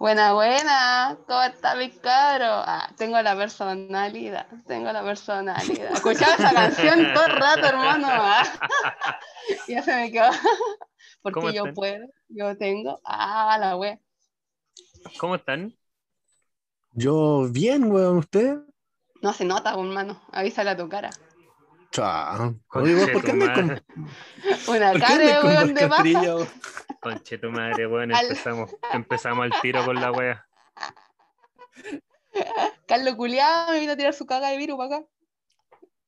Buena, buena. ¿Cómo está mi cabro? Ah, tengo la personalidad. Tengo la personalidad. Escuchaba esa canción todo el rato, hermano. Ah. ya se me quedó. Porque yo puedo, yo tengo. Ah, la wea. ¿Cómo están? Yo bien, weón, ¿usted? No se nota, hermano. Avísale a tu cara. Chao. Oye, ¿por qué me con... Una cara, weón, de baja. Conche tu madre, weón, empezamos, empezamos al tiro con la wea. Carlos Culiado me vino a tirar su caga de virus para acá.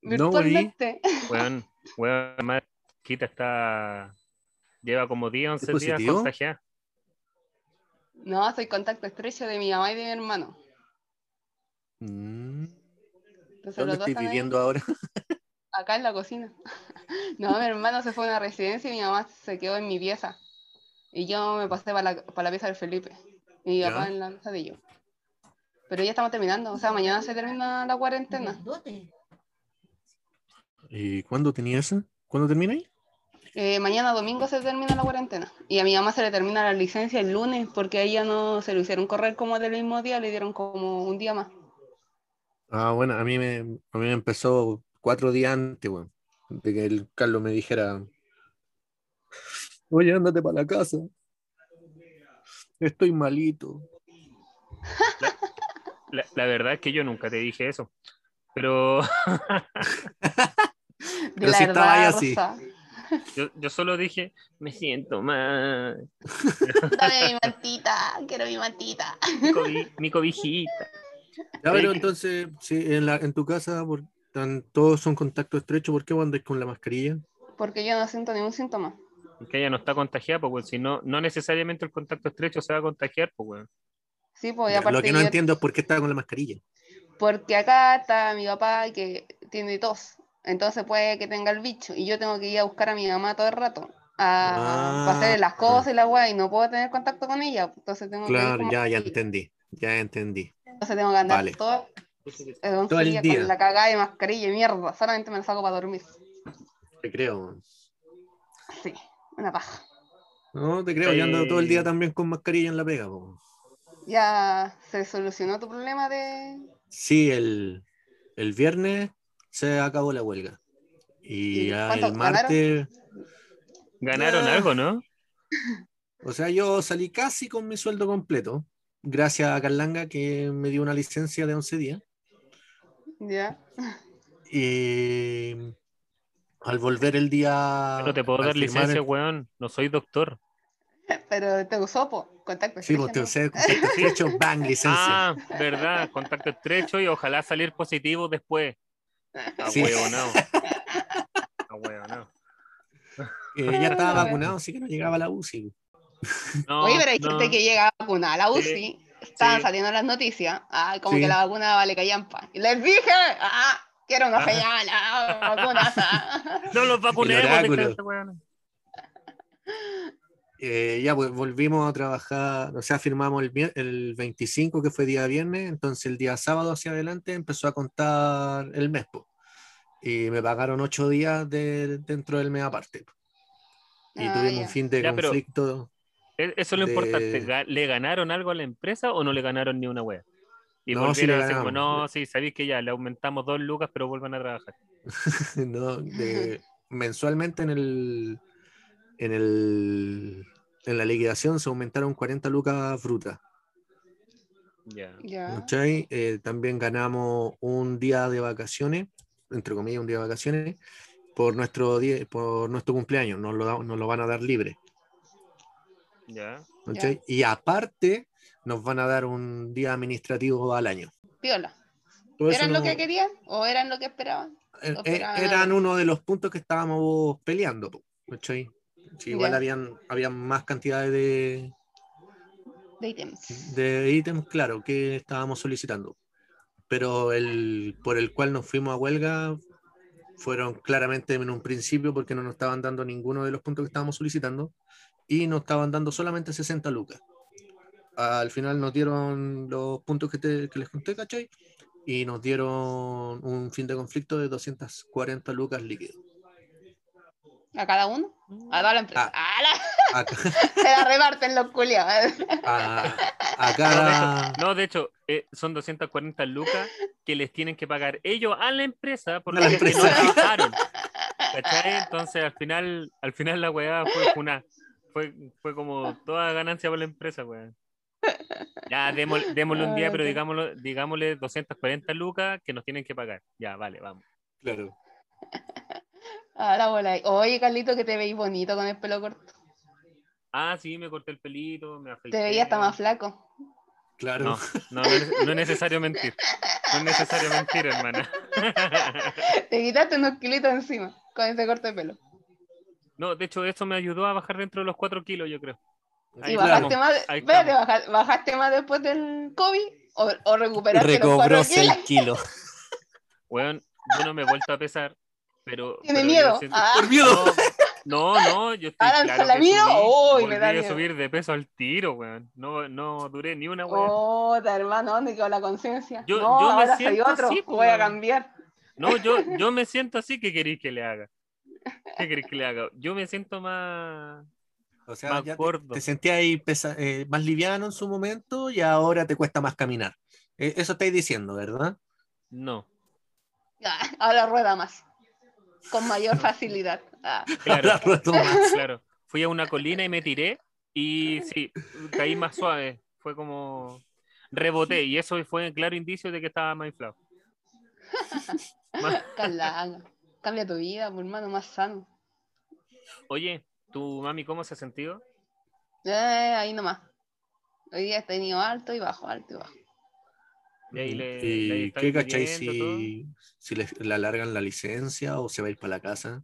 Virtualmente. No, weón, weón, Quita está. Lleva como 10, 11 días contagiada. No, soy contacto estrecho de mi mamá y de mi hermano. Mm. ¿Dónde estoy viviendo ahora? Acá en la cocina. No, mi hermano se fue a una residencia y mi mamá se quedó en mi pieza. Y yo me pasé para la, para la pieza del Felipe. Y mi papá en la mesa de yo. Pero ya estamos terminando. O sea, mañana se termina la cuarentena. ¿Y cuándo tenía eso? ¿Cuándo termina ahí? Eh, mañana domingo se termina la cuarentena. Y a mi mamá se le termina la licencia el lunes porque a ella no se lo hicieron correr como del mismo día, le dieron como un día más. Ah, bueno, a mí me, a mí me empezó cuatro días antes, bueno, de que el Carlos me dijera, oye, ándate para la casa. Estoy malito. La, verdad es que yo nunca te dije eso. Pero. pero si estaba ahí así. Yo, yo, solo dije, me siento mal. Dame mi mantita, quiero mi mantita. Mi, mi cobijita. Ya, pero entonces, si en, la, en tu casa por, todos son contacto estrecho, ¿por qué andas con la mascarilla? Porque yo no siento ningún síntoma que ella no está contagiada, pues, si no, no necesariamente el contacto estrecho se va a contagiar, pues. Sí, pues, aparte Lo que no entiendo es por qué está con la mascarilla. Porque acá está mi papá que tiene tos, entonces puede que tenga el bicho, y yo tengo que ir a buscar a mi mamá todo el rato a, ah, hacer las cosas y la weá, y no puedo tener contacto con ella, entonces tengo claro, que ya, ya entendí, ya entendí. Entonces tengo que andar todo, todo el día con la cagada de mascarilla y mierda, solamente me la saco para dormir. Te creo. Sí una paja. No, te creo, yo ando todo el día también con mascarilla en la pega. ¿Ya se solucionó tu problema de...? Sí, el, viernes se acabó la huelga. Y, el martes... Ganaron, algo, ¿no? O sea, yo salí casi con mi sueldo completo, gracias a Carlanga que me dio una licencia de 11 días. Ya. Y al volver el día. No te puedo dar licencia, weón. No soy doctor. Pero te usó, po. contacto estrecho. Sí, te usé contacto estrecho, bang, licencia. Ah, verdad, contacto estrecho y ojalá salir positivo después. Ah, sí. no. Ah, no. Eh, ya estaba vacunado, así que no llegaba a la UCI. No, Oye, pero hay gente que llega vacunada a la UCI. Estaban saliendo las noticias. Ah, como que la vacuna vale callampa. Y les dije, ah, Quiero una señal, vacunas. no los vacunemos. Eh, ya pues, volvimos a trabajar, o sea, firmamos el, el 25, que fue día viernes, entonces el día sábado hacia adelante empezó a contar el mes, y me pagaron ocho días de, dentro del mes aparte. Y ah, tuvimos un fin de conflicto. E, eso es lo importante, ¿le ganaron algo a la empresa o no le ganaron ni una wea? Y no, volvieron así como, no, sí, sabéis que ya le aumentamos dos lucas, pero vuelvan a trabajar. no, mensualmente en el, en el en la liquidación se aumentaron 40 lucas frutas. Ya. Eh, también ganamos un día de vacaciones, entre comillas, un día de vacaciones, por nuestro día, por nuestro cumpleaños. Nos lo, nos lo van a dar libre. Ya. Y aparte, nos van a dar un día administrativo al año. Piola. ¿Eran lo que querían o eran lo que esperaban? Eh, eh, eran uno de los puntos que estábamos peleando. igual habían, habían más cantidades de, de ítems. De ítems, claro, que estábamos solicitando. Pero el por el cual nos fuimos a huelga fueron claramente en un principio porque no nos estaban dando ninguno de los puntos que estábamos solicitando y nos estaban dando solamente 60 lucas al final nos dieron los puntos que, que les conté, ¿cachai? Y nos dieron un fin de conflicto de 240 lucas líquidos. ¿A cada uno? A toda la empresa. Ah. Se la reparten los culiados. acá. No, de hecho, eh, son 240 lucas que les tienen que pagar ellos a la empresa porque la empresa. no trabajaron. ¿Cachai? Entonces al final, al final la weá fue una. Fue, fue como toda ganancia para la empresa, weá. Ya, démosle, un día, pero digámoslo, digámosle 240 lucas que nos tienen que pagar. Ya, vale, vamos. Claro. Ahora bola. Oye, Carlito, que te veis bonito con el pelo corto. Ah, sí, me corté el pelito, me afeité. Te veía hasta más flaco. Claro. No, no, no, es, necesario mentir. No es necesario mentir, hermana. Te quitaste unos kilitos encima con ese corte de pelo. No, de hecho, eso me ayudó a bajar dentro de los 4 kilos, yo creo. ¿Y bajaste más, bajaste, más después del COVID o, o recuperaste Recobró los 6 kilos? Bueno, yo no me he vuelto a pesar, pero... ¿Tiene miedo? Ah. ¿Por miedo? No, no, yo estoy ¿Ahora claro la miedo? Uy, me da a subir de peso al tiro, weón. No, no duré ni una weón. Oh, hermano, ¿dónde quedó la conciencia? Yo, no, yo ahora soy otro, así, voy a cambiar. No, yo, yo me siento así, ¿qué queréis que le haga? ¿Qué queréis que le haga? Yo me siento más... O sea, más ya te, sentías ahí eh, más liviano en su momento y ahora te cuesta más caminar. Eh, eso estáis diciendo, ¿verdad? No. ahora rueda más. Con mayor facilidad. Ah. Claro, claro. Fui a una colina y me tiré y sí, caí más suave. Fue como reboté y eso fue un claro indicio de que estaba más inflado. Cambia tu vida, mi hermano, más sano. Oye, ¿tu mami cómo se ha sentido? Eh, ahí nomás. Hoy día he tenido alto y bajo, alto y bajo. ¿Y, qué cacháis si, si le, alargan la licencia o se va a ir para la casa?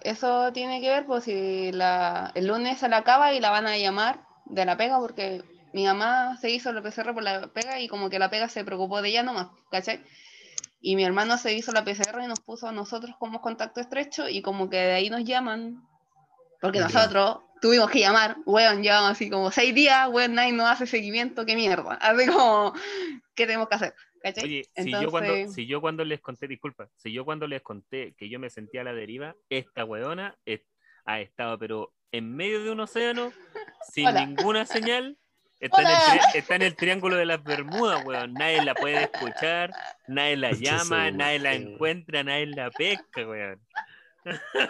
Eso tiene que ver, pues si la, el lunes se la acaba y la van a llamar de la pega, porque mi mamá se hizo el PCR por la pega y como que la pega se preocupó de ella nomás, ¿cachai? Y mi hermano se hizo la PCR y nos puso a nosotros como contacto estrecho y como que de ahí nos llaman, porque nosotros tuvimos que llamar, weón, llevamos así como seis días, weón, nadie nos hace seguimiento, qué mierda. Así como, ¿qué tenemos que hacer? Oye, si, yo cuando, si yo cuando les conté, disculpa, si yo cuando les conté que yo me sentía a la deriva, esta weona ha estado, pero en medio de un océano, sin ninguna señal, está en, el, está en, el, triángulo de las Bermudas, weón. Nadie la puede escuchar, nadie la llama, nadie la encuentra, nadie la pesca, weón.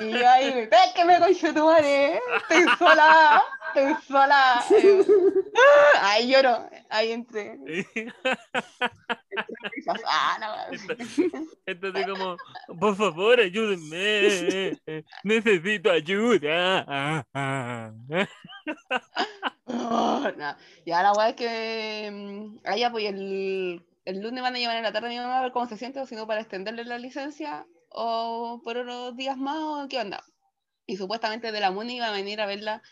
Y yo ahí, me con tu madre, estoy sola, estoy sola. Ahí lloro, ahí entre. Ah, Entonces como, por favor, ayúdenme, necesito ayuda. Oh, Y ahora weá es que mm, allá pues el, el lunes van a llevar en la tarde a mi mamá a ver cómo se siente, o si no para extenderle la licencia o por unos días más o qué onda. Y supuestamente de la MUNI iba a venir a verla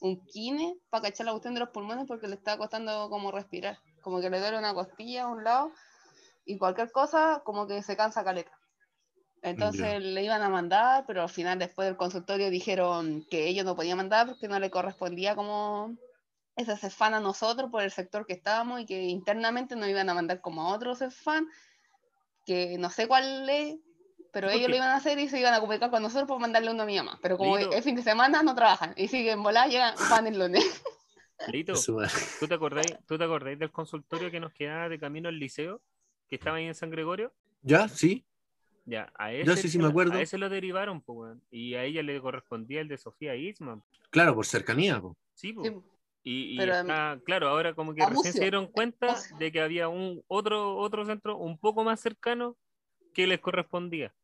un kine para cachar la cuestión de los pulmones porque le estaba costando como respirar, como que le duele una costilla a un lado y cualquier cosa como que se cansa caleta. Entonces le iban a mandar, pero al final después del consultorio dijeron que ellos no podían mandar porque no le correspondía como ese CEFAN a nosotros por el sector que estábamos y que internamente nos iban a mandar como a otro CEFAN, que no sé cuál es, pero ellos lo iban a hacer y se iban a comunicar con nosotros para mandarle uno a mi mamá. Pero como el fin de semana no trabajan y siguen volando, llegan, van el lunes. Lito, ¿tú te, acordáis, ¿tú te acordáis del consultorio que nos quedaba de camino al liceo? Que estaba ahí en San Gregorio. Ya, sí. Ya, a ese, sí, sí me acuerdo. A ese lo derivaron, pues, y a ella le correspondía el de Sofía Isman. Claro, por cercanía, pues. Sí, pues. Y, claro, ahora como que recién se dieron cuenta de que había un otro, otro centro un poco más cercano que les correspondía.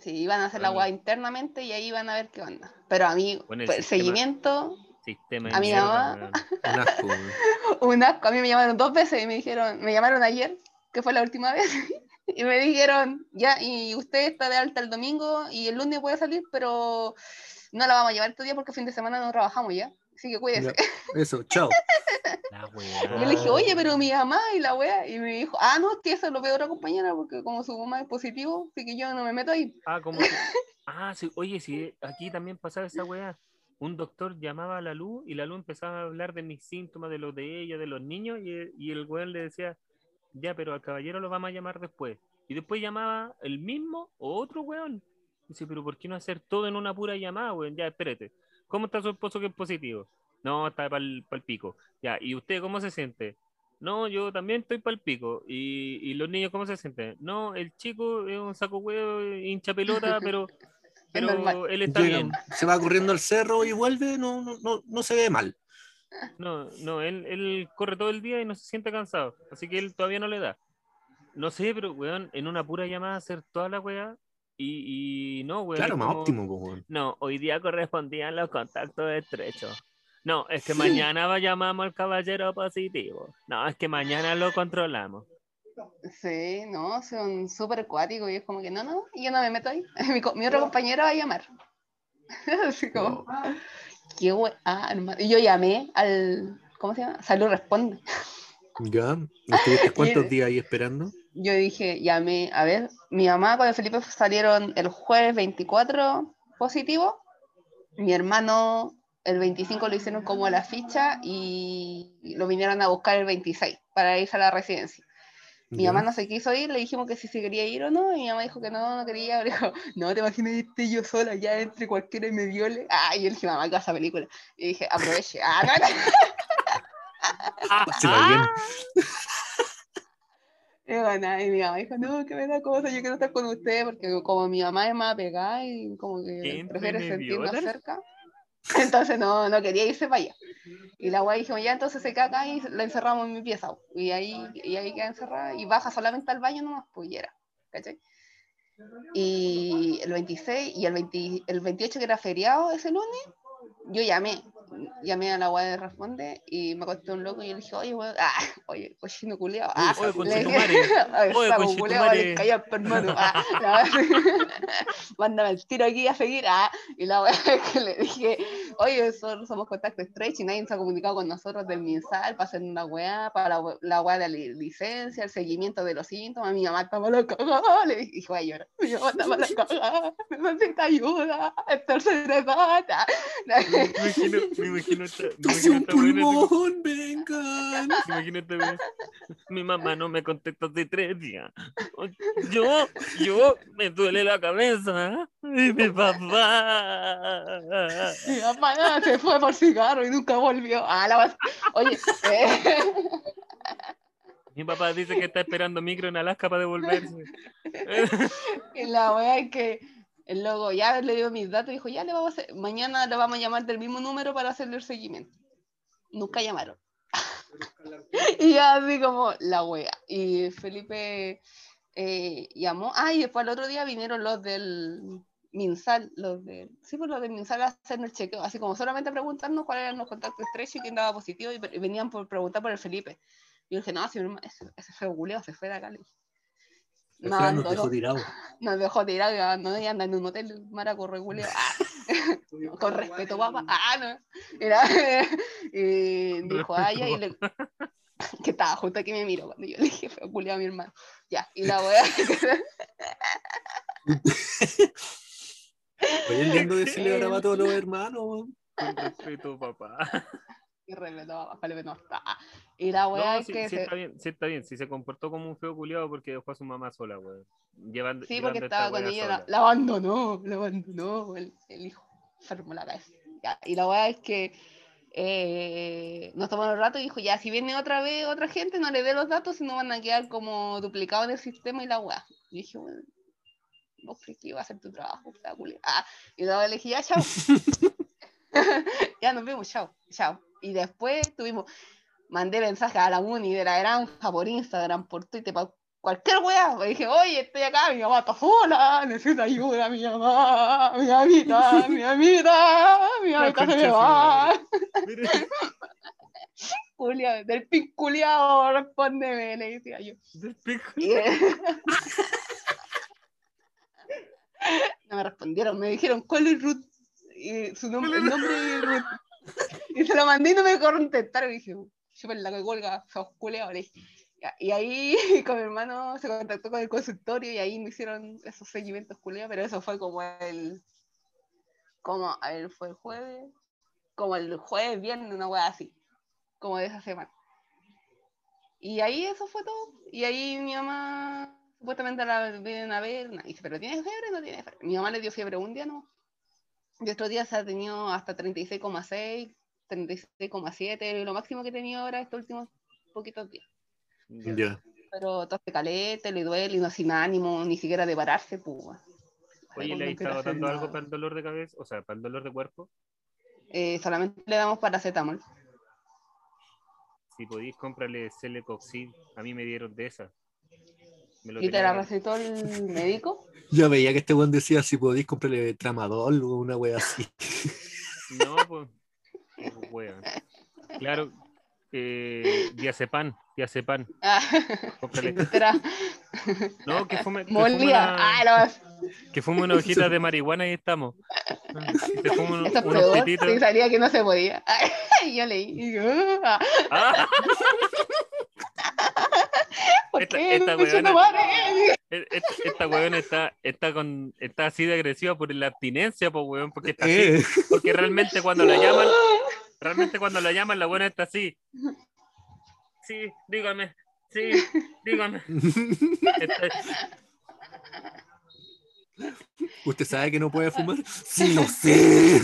Sí, iban a hacer la agua internamente y ahí iban a ver qué onda. Pero a mí, el, pues, seguimiento. Sistema a mi mamá. Un asco. un asco. A mí me llamaron dos veces y me dijeron, me llamaron ayer, que fue la última vez, y me dijeron, ya, y usted está de alta el domingo y el lunes puede salir, pero no la vamos a llevar este día porque fin de semana no trabajamos ya. Así que cuídese. eso, chao. yo le dije, oye, pero mi mamá y la wea. Y me dijo, ah, no, es que eso lo veo otra compañera porque como su mamá es positivo, así que yo no me meto ahí. Ah, como. ah, sí, oye, sí, aquí también pasaba esa wea. Un doctor llamaba a la luz y la luz empezaba a hablar de mis síntomas, de los de ella, de los niños, y, y el weón le decía, ya, pero al caballero lo vamos a llamar después. Y después llamaba el mismo o otro weón. Dice, pero ¿por qué no hacer todo en una pura llamada, weón? Ya, espérate ¿Cómo está su esposo que es positivo? No, está para el pico. Ya, ¿y usted cómo se siente? No, yo también estoy para el pico. ¿Y, ¿Y, los niños cómo se sienten? No, el chico es un saco huevo, hincha pelota, pero, pero él está bien. Se va corriendo al cerro y vuelve, no, no, no, no se ve mal. No, no, él, él corre todo el día y no se siente cansado. Así que él todavía no le da. No sé, pero, weón, en una pura llamada hacer toda la weá. Y, y no, weón. Claro, más óptimo, weón. No, hoy día correspondían los contactos estrechos. No, es que mañana llamamos al caballero positivo. No, es que mañana lo controlamos. Sí, no, son súper acuáticos y es como que no, no, yo no me meto ahí. Mi, mi otro compañero va a llamar. Así como, qué ah, Y yo llamé al, ¿cómo se llama? Salud Responde. Ya, ¿estuviste cuántos días ahí esperando? Yo dije, llamé, a ver, mi mamá con el Felipe salieron el jueves 24 positivo, mi hermano el 25 lo hicieron como la ficha y lo vinieron a buscar el 26 para irse a la residencia. Mi mamá no se quiso ir, le dijimos que si se quería ir o no, y mi mamá dijo que no, no quería. Le dijo, no, te imaginas irte yo sola ya entre cualquiera y me viole. Ah, y yo le dije, mamá, ¿qué esa película? Y dije, aproveche. Ah, no, bien. Y, y mi mamá dijo, no, que me da cosa, yo quiero estar con usted, porque como mi mamá es más pegada y como que prefiere sentirnos cerca. Entonces no, no quería irse para allá. Y la guay dijimos, ya entonces se caga y la encerramos en mi pieza. Y ahí, y ahí queda encerrada y baja solamente al baño nomás, pues ya era. ¿cachai? Y el 26 y el, 20, el 28 que era feriado ese lunes, yo llamé llamé a la guay de Responde y me contó un loco y yo le dije, oye, weón, ah, oye, cochino culiao. Ah, oye, con le dije, oye, con culiao, le cayó hermano. Ah, la mándame el tiro aquí a seguir. Ah, y la weá que le dije, oye, nosotros somos contacto estrecho y nadie se ha comunicado con nosotros del MinSal para hacer una weá, para la, weá de la licencia, el seguimiento de los síntomas. Mi mamá estaba loca, le dije, voy a llorar. Mi mamá estaba loca, me necesita ayuda, esto se trata. Me imagino esta, un pulmón, vengan. Imagínate, mi mamá no me contesta hace tres días. Yo, yo, me duele la cabeza. Y mi papá. Mi papá se fue por cigarro y nunca volvió. Ah, la Oye, eh. Mi papá dice que está esperando micro en Alaska para devolverse. y la wea es que el logo ya le dio mis datos y dijo, ya le vamos a hacer, mañana le vamos a llamar del mismo número para hacerle el seguimiento. Nunca llamaron. y ya así como la wea. Y Felipe eh, llamó, ah, y después el otro día vinieron los del Minsal, los del, sí, pues los del Minsal a hacernos el chequeo, así como solamente preguntarnos cuáles eran los contactos estrechos y quién daba positivo, y, venían por preguntar por el Felipe. Y yo dije, no, ese, ese fue Guleo, se fue de acá. Le dije. No, nos dejó tirado. Nos dejó tirado, no y anda en un hotel maraco reguleo. Ah, con respeto, papá. Ah, no. Era, y dijo, ya, y le, que estaba justo aquí me miro cuando yo le dije, fue culiado a mi hermano. Ya, y la wea. Oye, lindo decirle ahora a todos los hermanos. Con respeto, papá. Y respeto, Felipe no está. Y la weá es que. Sí, está bien, sí, está bien. Si se comportó como un feo culiado porque dejó a su mamá sola, weón. Llevando, sí, porque estaba con ella, la, abandonó, la abandonó el, el hijo. Enfermo la cabeza. Y la weá es que eh, nos tomó un rato y dijo, ya, si viene otra vez otra gente, no le dé los datos, si no van a quedar como duplicados en el sistema y la weá. Y dije, bueno, vos crees que iba a hacer tu trabajo, Ah, y luego le dije, ya, chao. ya nos vemos, chao, chao. Y después tuvimos, mandé mensajes a la Uni de la granja por Instagram, por Twitter, para cualquier weá. Me dije, oye, estoy acá, mi mamá está sola, necesito ayuda, mi mamá, mi amita, mi amita, mi amita se me va. Julia, del pinculeado, respóndeme, le decía yo. Del no me respondieron, me dijeron, ¿cuál es Ruth? Y su nombre, el nombre. Y se lo mandé y no me contestaron. Y dije, yo la que cuelga, sos Y ahí con mi hermano se contactó con el consultorio y ahí me hicieron esos seguimientos culeos, pero eso fue como el. Como, a ver, fue el jueves. Como el jueves, viernes, una wea así. Como de esa semana. Y ahí eso fue todo. Y ahí mi mamá supuestamente la vienen a ver. Y dice, ¿pero tiene fiebre no tiene fiebre? Mi mamá le dio fiebre un día, ¿no? Y otros días ha tenido hasta 36,6, 36,7, lo máximo que he tenido ahora estos últimos poquitos días. Ya. Ya. Pero tose calete, le duele, y no sin ánimo, ni siquiera de pararse, pues. weón. Oye, ¿le hacer dando algo para el dolor de cabeza? O sea, para el dolor de cuerpo. Eh, solamente le damos paracetamol. Si podéis, cómprale Celecoxib. A mí me dieron de esa. Me lo ¿Y te la recetó el médico? Yo veía que este weón decía si podéis comprarle tramadol o una wea así. No, pues. Weón. Claro. Eh, diazepam, diazepam. Ah, No, que fume, que fume molía. una, Ah, no, que fume una hojita de marihuana y estamos. Que fume un- unos pititos. Sí, sabía que no se podía. Y yo leí. ah, Ah, ¿Por Esta- qué? esta No, concha tu weona- e- esta, esta weón está, está, con, está así de agresiva por la abstinencia, weón, porque está así. Eh, Porque realmente cuando la llaman, realmente cuando la llaman, la buena está así. Sí, dígame, sí, dígame. Está- ¿Usted sabe que no puede fumar? Sí, lo sé.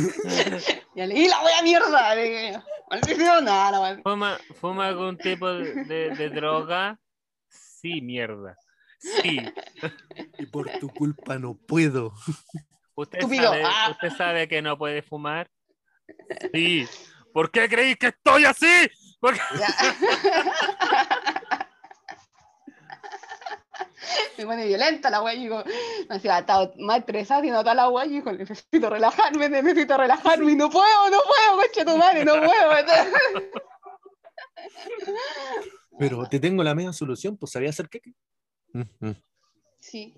Leí la wea mierda. Maldición, no, no, no. ¿Fuma, ¿Fuma algún tipo de, de- de droga? Sí, mierda. Sí. Y por tu culpa no puedo. ¿Usted sabe, Ah. ¿Usted sabe que no puede fumar? Sí. ¿Por qué creéis que estoy así? Porque... Me pone violenta la wea y digo, me decía, estaba más estresada y no está la wea y digo, necesito relajarme, necesito relajarme y no puedo, no puedo, coche tu madre, no puedo. Pero te tengo la media solución, pues sabía hacer queque. Sí.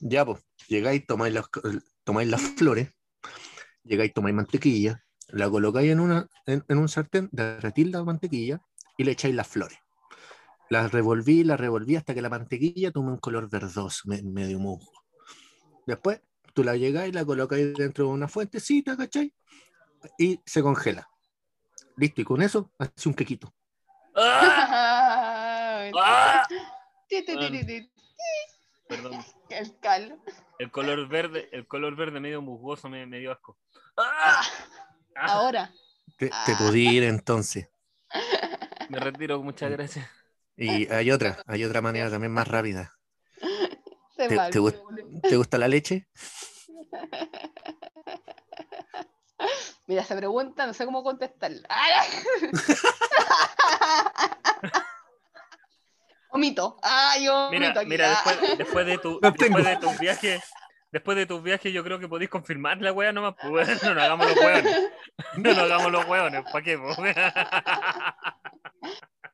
Ya, pues, llegáis, tomáis las, tomáis las flores, llegáis, tomáis mantequilla, la colocáis en, una, en, en un sartén, derretís la mantequilla y le echáis las flores. Las revolví, las revolví hasta que la mantequilla tome un color verdoso, me- medio musgo. Después, tú la llegáis, la colocáis dentro de una fuentecita, ¿cachai? Y se congela. Listo, y con eso, hace un quequito. ¡Ah! El color verde, el color verde medio musgoso me, me dio asco. ¡Ah! Ah, Ahora. Te, te podí ir entonces. me retiro, muchas gracias. Y hay otra, hay otra manera también más rápida. ¿Te- va, te gust- ¿Te gusta la leche? Mira, se pregunta, no sé cómo contestarla. Omito. Ah, yo Mira, omito aquí. mira, después, después de tu, tengo. después de tus viajes, después de tus viajes, yo creo que podéis confirmar la wea nomás, pues no nos hagamos los hueones. No nos hagamos los hueones, ¿para qué? po?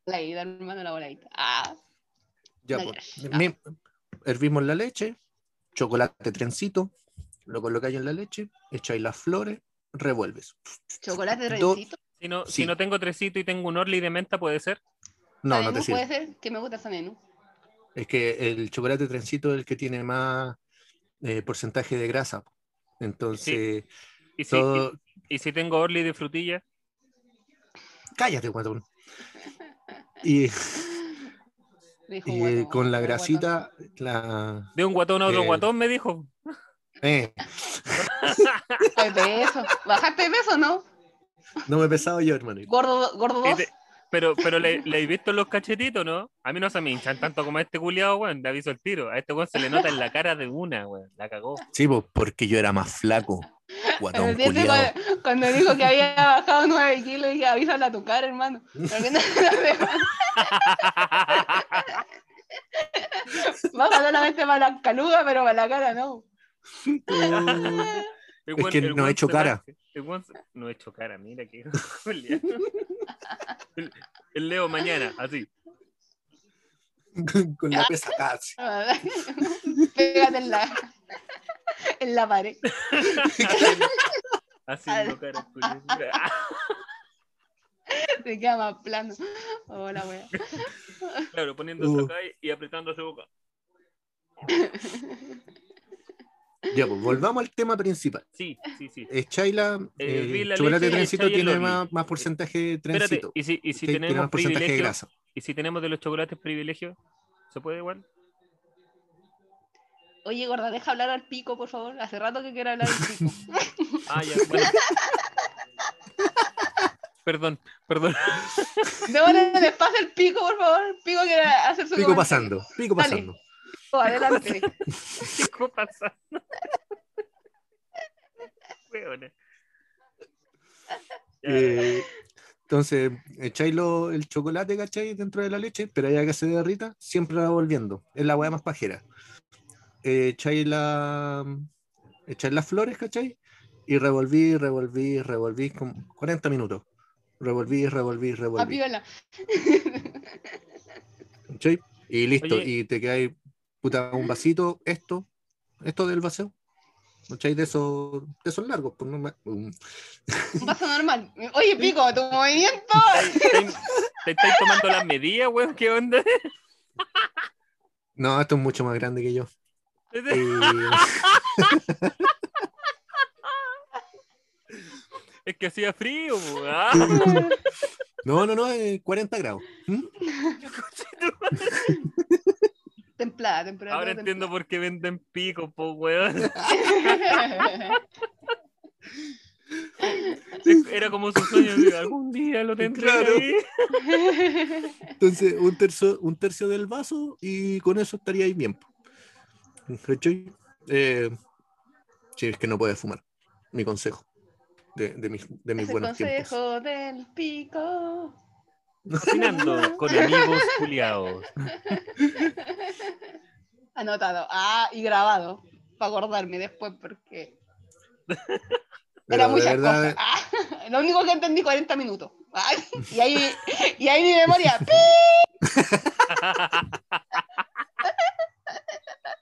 La ida, hermano, la voladita. Ah, Ya, No, pues, hervimos la leche, chocolate trencito, lo colocáis en la leche, echáis las flores, revuelves. chocolate Do- trencito. Si no, Sí. si no tengo tresito y tengo un orly de menta, ¿puede ser? No, no te sirve. puede ser que me gusta ese menú. Es que el chocolate trencito es el que tiene más eh, porcentaje de grasa. Entonces, Y si, todo... y, y si tengo orly de frutilla, Cállate, guatón. Y, Dijo, y, eh, con la grasita, la... de un guatón a otro Eh. guatón, me dijo. eh, De peso. ¿Bajaste de peso no? no me he pesado yo, hermano. Gordo, gordo Y dos. te- Pero, pero le, le he visto los cachetitos, ¿no? A mí no se me hinchan tanto como a este culiado, weón. Le aviso el tiro. A este weón se le nota en la cara de una, weón. La cagó. Sí, pues, porque yo era más flaco. Guatón cuando, cuando dijo que había bajado 9 kilos, dije, avísale a tu cara, hermano. Porque no- Baja solamente para la caluga, pero para la cara no. El Es que el no he hecho cara. no he hecho cara, mira que el, el Leo mañana, así. Con la pesa casi. Pégate en la, en la pared. Haciendo cara. Se queda más plano. Hola, wea. Claro, poniéndose Uh. acá y- y apretando su boca. Ya, pues volvamos al tema principal. Sí, sí, sí. Echáis la, Eh, eh, la chocolate leche y trencito el tiene Orly. más, más porcentaje de Espérate, trencito. y si, y si ¿cachai? Tiene tenemos más porcentaje de privilegio, grasa. y si tenemos de los chocolates privilegio, ¿se puede igual? Oye, gorda, deja hablar al pico, por favor. Hace rato que quiero hablar al pico. Ah, ya, bueno. perdón, perdón. Démosle el espacio al pico, por favor. Pico quiere hacer su Pico comentario. pasando, pico Dale. Oh, adelante. ¿Qué está pasando? Weona. Ya, Eh, entonces, echáis lo- el chocolate, ¿cachai? Dentro de la leche, pero ya que se derrita, siempre la volviendo. Es la hueá más pajera. Eh, echáis la, echáis las flores, ¿cachai? Y revolví, revolví, revolví como 40 minutos. Revolví, revolví, A revolví. piola. ¿cachai? Y listo. Oye. Y te quedáis, puta, un vasito, esto, esto del vaseo. ¿Cachai? De esos, de esos largos. Pues no me- um, Un vaso normal. Oye, pico, tu movimiento. ¿Te, estáis tomando las medidas, weón? ¿Qué onda? No, esto es mucho más grande que yo. Es que hacía frío. Ah, no, no, no, eh, 40 grados. ¿Mm? templada, templada. Ahora entiendo por qué venden pico, po, weón. Era como su sueño algún día lo tendré Claro. ahí. Entonces, un tercio, un tercio del vaso y con eso estaríais bien. po. ¿Cachai? Eh, sí, es que no puedes fumar. Mi consejo. De, de mis, de buenos tiempos. consejo del pico. Cocinando con amigos culiados. Anotado. Ah, y grabado. Para acordarme después porque Pero era muchas verdad, cosas. Ah, lo único que entendí 40 minutos. Ay, y ahí, y ahí mi memoria. ¡pi!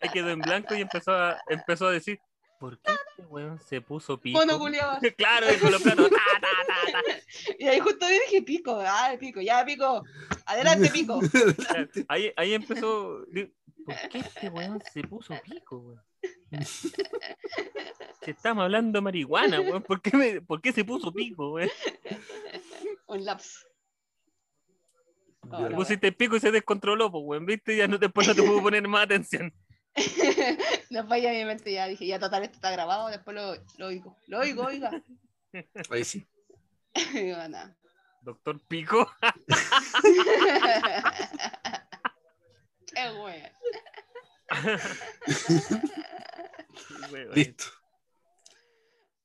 Ahí quedó en blanco y empezó a, empezó a decir, ¿por qué este weón se puso pico? Culiao. claro, y con los platos. ta, ta, ta, ta. Y ahí justo yo dije pico. Ah, pico, ya pico. Adelante, pico. Ahí, ahí empezó. ¿Por qué este weón se puso pico, weón? Si estamos hablando de marihuana, weón, ¿por qué, me- por qué se puso pico, weón? Un. Hola. Le pusiste pico y se descontroló, pues, weón, ¿viste? Ya no, después no te puedo poner más atención. Después ya mi mente ya dije, ya total, esto está grabado, después lo, lo oigo. Lo oigo, oiga. Ahí sí. Digo, nada. Doctor Pico. Qué wea. Listo.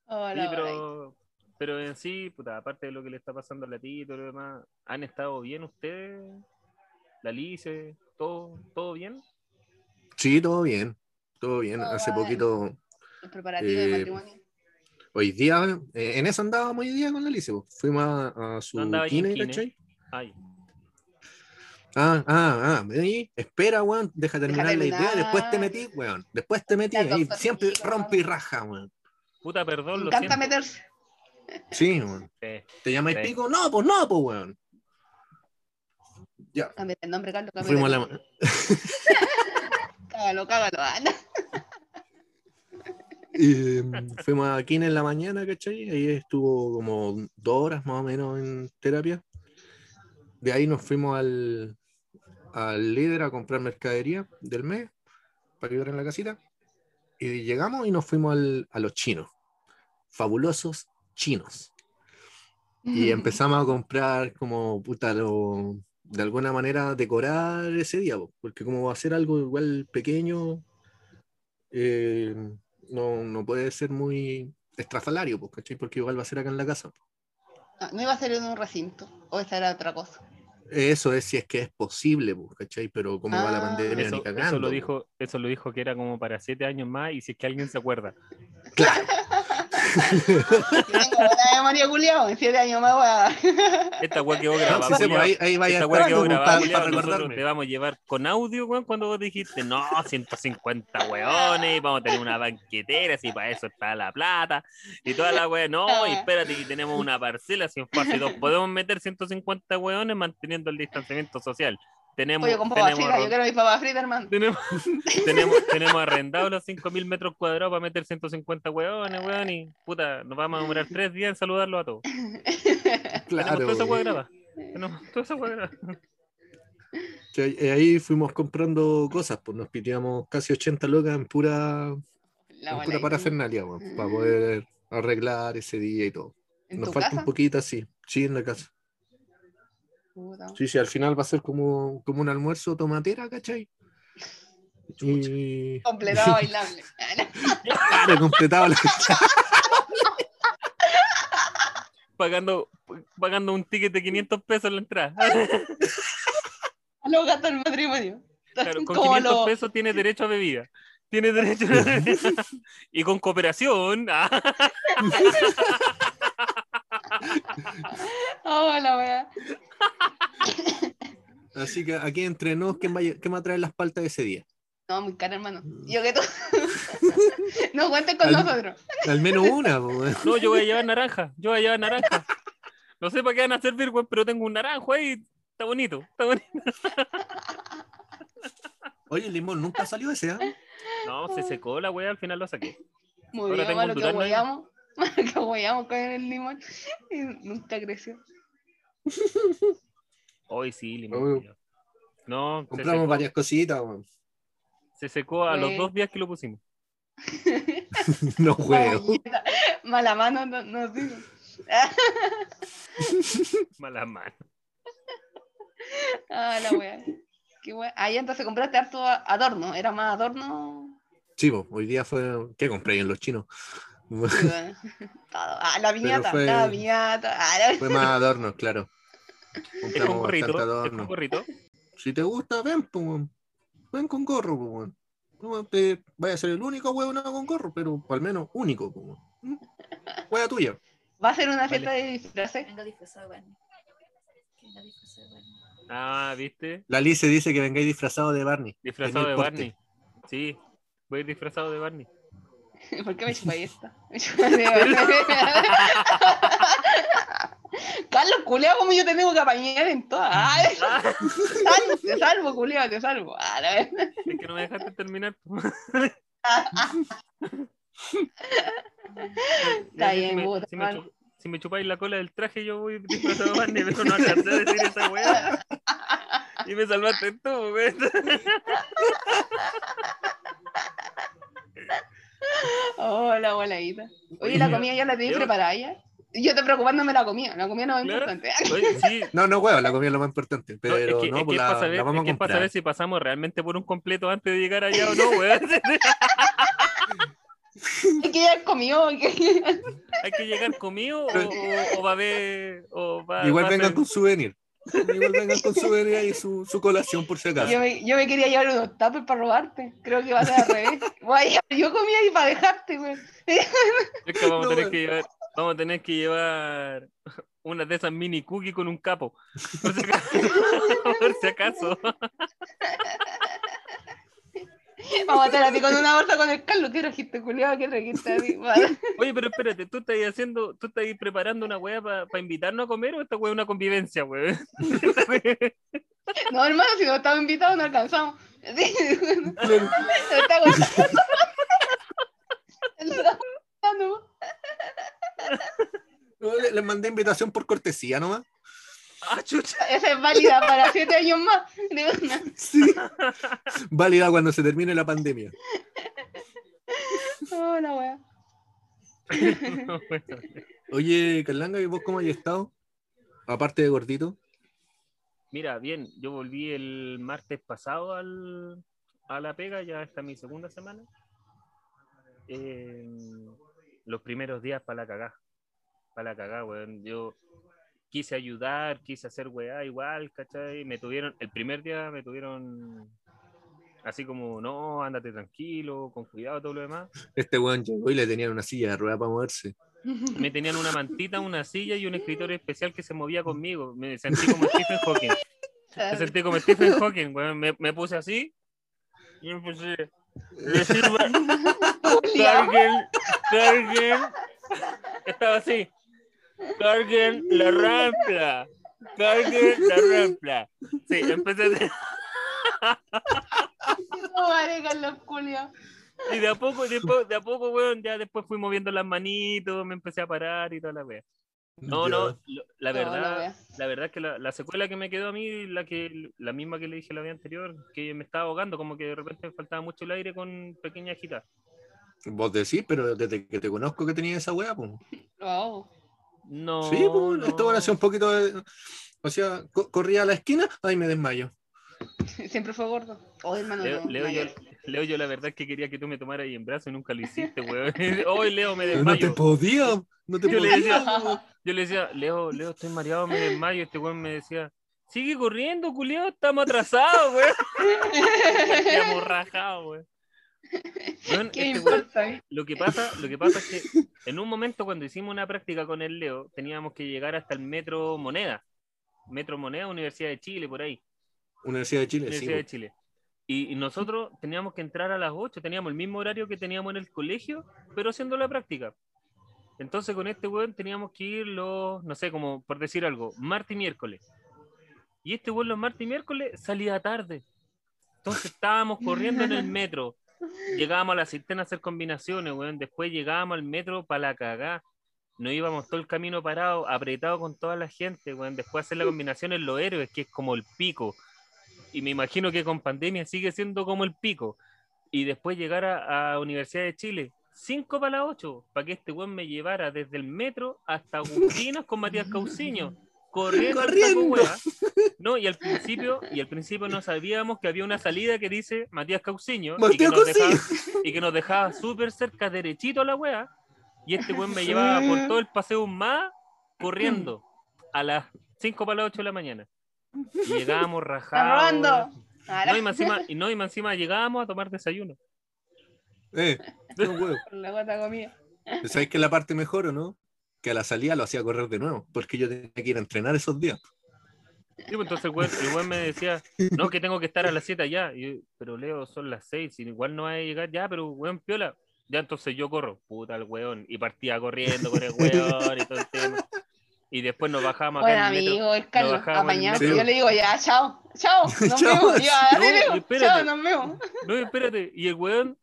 Hola, Sí, pero, pero en sí, puta, aparte de lo que le está pasando a la tía y todo lo demás, ¿han estado bien ustedes? ¿La Lice? ¿Todo, todo bien? Sí, todo bien. Todo bien. Todo Hace bien. poquito, El preparativo de Eh, matrimonio. hoy día, eh, en eso andábamos hoy día con la Alicia. Fuimos a, a su ahí en kine, kine. ¿cachai? Ay, Ah, ah, ah. vení, Espera, weón. Deja terminar la idea. Después te metí, weón. Después te metí. Ahí siempre rompe y raja, weón. puta, perdón, Me lo encanta siento. meterse. Sí, weón. Sí. ¿Te llamáis Sí. pico? No, pues no, pues, weón. Ya. Cámbiate el nombre, Carlos. Fuimos a la. Cágalo, cágalo. ah, no. Y, mm, fuimos a Kine en la mañana, ¿cachai? Ahí estuvo como dos horas más o menos en terapia. De ahí nos fuimos al, al líder a comprar mercadería del mes para ayudar en la casita. Y llegamos y nos fuimos al- a los chinos. Fabulosos chinos. Y empezamos a comprar como puta lo- de alguna manera decorar ese día, po, porque como va a ser algo igual pequeño, eh, no, no puede ser muy estrafalario, ¿cachai? Porque igual va a ser acá en la casa. Ah, no iba a ser en un recinto. O esta era otra cosa. Eso es si es que es posible, ¿cachai? Pero como va la Ah. pandemia, Eso, ni eso cagando. lo po. dijo, eso lo dijo que era como para siete años más y si es que alguien se acuerda. Claro, Tengo memoria, culiao. En siete años más voy a... Esta weá quedó No, grabada. sí culiao. pues, ahí, ahí vaya Esta weá quedó pues, grabada, Nosotros te vamos a llevar con audio, weón, cuando vos dijiste, no, 150 weones, y vamos a tener una banquetera, si para eso está la plata, y toda la weá, no, y espérate que tenemos una parcela, si en fase 2 podemos meter 150 weones manteniendo el distanciamiento social. Tenemos, Oye, con papas tenemos, fritas. Yo quiero mis papas fritas, hermano. tenemos, tenemos, tenemos arrendados los 5.000 metros cuadrados para meter 150 weones, weón, y puta, nos vamos a demorar tres días en saludarlo a todos. Tenemos Claro, toda esa grabada. Tenemos toda esa. Sí, ahí- fuimos comprando cosas, pues nos piteamos casi 80 locas en pura, La en pura parafernalia, weón, para poder arreglar ese día y todo. ¿En Nos tu falta casa? un poquito así, sí, en la casa. Puta. Sí, sí, al final va a ser como, como un almuerzo tomatera, ¿cachai? Y Completado bailable. claro, completado la Pagando, pagando un ticket de 500 pesos en la entrada. A los gatos del matrimonio. Claro, con Como 500 lo- pesos tienes derecho a bebida. Tienes derecho a bebida. Y con cooperación. Oh, la wea. Así que aquí entre nos, ¿quién va, a- quién va a traer las paltas de ese día? No, muy cara, hermano. Yo que tú. no cuenten con Al- nosotros. Al menos una, weón. No, yo voy a llevar naranja. Yo voy a llevar naranja. No sé para qué van a servir, güey, pero tengo un naranjo ahí. Está bonito. Está bonito. Oye, el limón nunca salió ese, ¿ah? No, se secó la wea, al final lo saqué. Muy Ahora bien, tengo un que hueamos. Que hueamos con el limón. Y nunca creció. Hoy sí, limón. No, Compramos varias cositas, weón. se secó a los Güey. dos días que lo pusimos. No juego. Mala mano, no, no digo. Mala mano. Ah, la wea. Qué wea. Ahí entonces compraste harto adorno. Era más adorno. Sí, hoy día fue. ¿Qué compré en los chinos? Todo. Ah, la piñata, fue- la piñata. Ah, la- Fue más adornos, claro. Es con gorrito. Es adorno. Si te gusta, ven, weón. Ven con gorro. No te vaya a ser el único weón con gorro, pero al menos único, weón. ¿Mm? Tuya. Va a ser una fiesta de disfraces. Vengo disfrazado de Barney. Que venga disfrazado de Barney. Ah, ¿viste? La Lice dice que vengáis disfrazado de Barney. Disfrazado de Barney. Sí, voy disfrazado de Barney. ¿Por qué me chupáis esta? Me Carlos, culeado, como yo te tengo que apañar en todas. Ay, Ah, salvo, te salvo, culeado, te salvo. Ah, la es que no me dejaste terminar. Está bien, si, me, puta, si, me hermano. chup- si me chupáis la cola del traje, yo voy disfrazado de Barney, pero no alcancé a decir esa weá. Y me salvaste tú, weón. Oh, la voladita. Oye, la comida ya la tenéis Yo- preparada ya. Yo estoy preocupándome la comida. La comida no es Claro. importante. Oye, sí, No, no, weón, la comida es lo más importante. No, Pero es que, no, es pues que la, es saber, la vamos es que a es para comprar. saber si pasamos realmente por un completo antes de llegar allá o no, weón. Es que he comido. Hay que llegar comido o, va a haber. O va, Igual va a vengan con souvenir. Igual vengan con souvenir y su, su colación por si acaso. Yo me, yo me quería llevar unos tapes para robarte. Creo que va a ser al revés. Voy a yo comía ahí para dejarte, güey. Es que vamos, No, a tener que llevar, vamos a tener que llevar una de esas mini cookies con un capo. Por si acaso. por si acaso. Vamos a estar a ti con una bolsa con el Carlos. ¿Qué trajiste, culiado? ¿Qué trajiste a ti? Vale. Oye, pero espérate, ¿tú estás haciendo, tú estás preparando una weá para invitarnos a comer o esta weá es una convivencia, weón? No, hermano, si no estaba invitado, no alcanzamos. Sí, está aguantando. Está aguantando. No, le- Les mandé invitación por cortesía nomás. Ah, chucha. Esa es válida para siete años más. Sí. Válida cuando se termine la pandemia. Oh, la wea. Oye, Carlanga, ¿y vos cómo has estado? Aparte de gordito. Mira, bien, yo volví el martes pasado al, a la pega, ya está mi segunda semana. Eh, los primeros días para la cagá, para la cagá, weón. Yo quise ayudar, quise hacer weá igual, ¿cachai? Me tuvieron, el primer día me tuvieron así como, no, ándate tranquilo, con cuidado, todo lo demás. Este weón llegó y le tenían una silla de rueda para moverse. Me tenían una mantita, una silla y un escritorio especial que se movía conmigo. Me sentí como Stephen Hawking. Me sentí como Stephen Hawking, weón. Me, me puse así y me puse. Julián. carguen, carguen. Estaba así. Carguen la rampla. Carguen la rampla. Sí, empecé a hacer- No, vale, Carlos Julio. Y de a poco, de, po- de a poco, weón, ya después fui moviendo las manitos, me empecé a parar y toda la wea. No, no, lo- la verdad, la verdad es que la, la secuela que me quedó a mí, la que la misma que le dije la vez anterior, que me estaba ahogando, como que de repente me faltaba mucho el aire con pequeña agita. Vos decís, pero desde que te conozco que tenía esa weá, pues. Oh. No. Sí, pues, no. esto van a hacer un poquito de. O sea, co- corría a la esquina, ay, me desmayo. Siempre fue gordo. Oh, hermano, Leo, no, Leo, yo. Leo, yo la verdad es que quería que tú me tomaras ahí en brazo y nunca lo hiciste, weón. Hoy Leo me Pero no te desmayo. podía, no te Yo le podía. decía- Yo le decía, Leo, Leo, estoy mareado, me desmayo. Este weón me decía, sigue corriendo, culiao, estamos atrasados, weón. Estamos rajados, weón. ¿Qué este importa? eh? lo que pasa, lo que pasa es que en un momento cuando hicimos una práctica con el Leo, teníamos que llegar hasta el Metro Moneda. Metro Moneda, Universidad de Chile, por ahí. Universidad de Chile, sí. Universidad de po. Chile. Y, y nosotros teníamos que entrar a las 8, teníamos el mismo horario que teníamos en el colegio, pero haciendo la práctica. Entonces con este weón teníamos que ir los, no sé, como por decir algo, martes y miércoles. Y este weón los martes y miércoles salía tarde. Entonces estábamos corriendo en el metro. Llegábamos a la cisterna a hacer combinaciones, weón. Después llegábamos al metro para la cagá. Nos íbamos todo el camino parado, apretado con toda la gente, weón. Después hacer la combinación en los héroes, que es como el pico. Y me imagino que con pandemia sigue siendo como el pico. Y después llegar a, Universidad de Chile, 5 para las 8, para que este weón me llevara desde el metro hasta Agustinas con Matías Cauciño. Corriendo, Corriendo. No, y al principio, y al principio no sabíamos que había una salida que dice Matías Cauciño y que nos dejaba, Cauciño. y que nos dejaba súper cerca, derechito a la wea. Y este weón me llevaba por todo el paseo más corriendo a las 5 para las 8 de la mañana. Y llegábamos ¡Está rajados. No, y más encima, y no, y más encima llegábamos a tomar desayuno. Eh, no, la gota comida. ¿Sabes qué es la parte mejor o no? Que a la salida lo hacía correr de nuevo, porque yo tenía que ir a entrenar esos días. Sí, pues entonces el weón me decía, no, que tengo que estar a las 7 ya. Y pero Leo, son las 6, y igual no va a llegar ya, pero weón, piola. Ya entonces yo corro, puta el weón. Y partía corriendo con el weón y todo el tema. Y después nos bajamos acá Buen en el metro. amigo, en el apañado. metro. Yo le digo, ya, chao, chao, nos Chao. vemos. Así No, le digo, espérate. chao, nos vemos. No, espérate. Y el weón,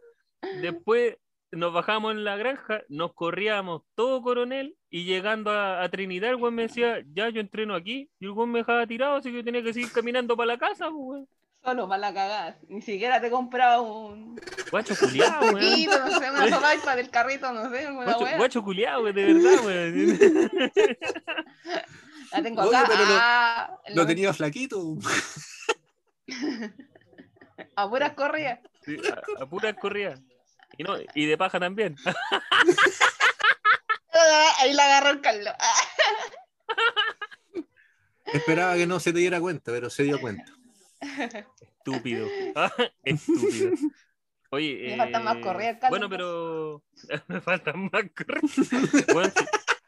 después nos bajamos en la granja, nos corríamos todo coronel y llegando a, a Trinidad, el weón me decía, ya yo entreno aquí. Y el weón me dejaba tirado, así que yo tenía que seguir caminando para la casa, pues, weón. Solo para la cagada. Ni siquiera te compraba un Guacho culiado, weón. poquito, no sé, una sopa del carrito, no sé, una Guacho, guacho culiado, weón, de verdad, weón. La tengo Oye, acá. pero lo- ah, Lo lo- tenía flaquito. A puras corridas. Sí, a, a pura corrida. Y, no, y de paja también. Ahí la agarró el Carlos. Esperaba que no se te diera cuenta, pero se dio cuenta. Estúpido. Estúpido. Oye, Me faltan más eh, corridas, Carlos. Bueno, pero me faltan más corridas. Bueno,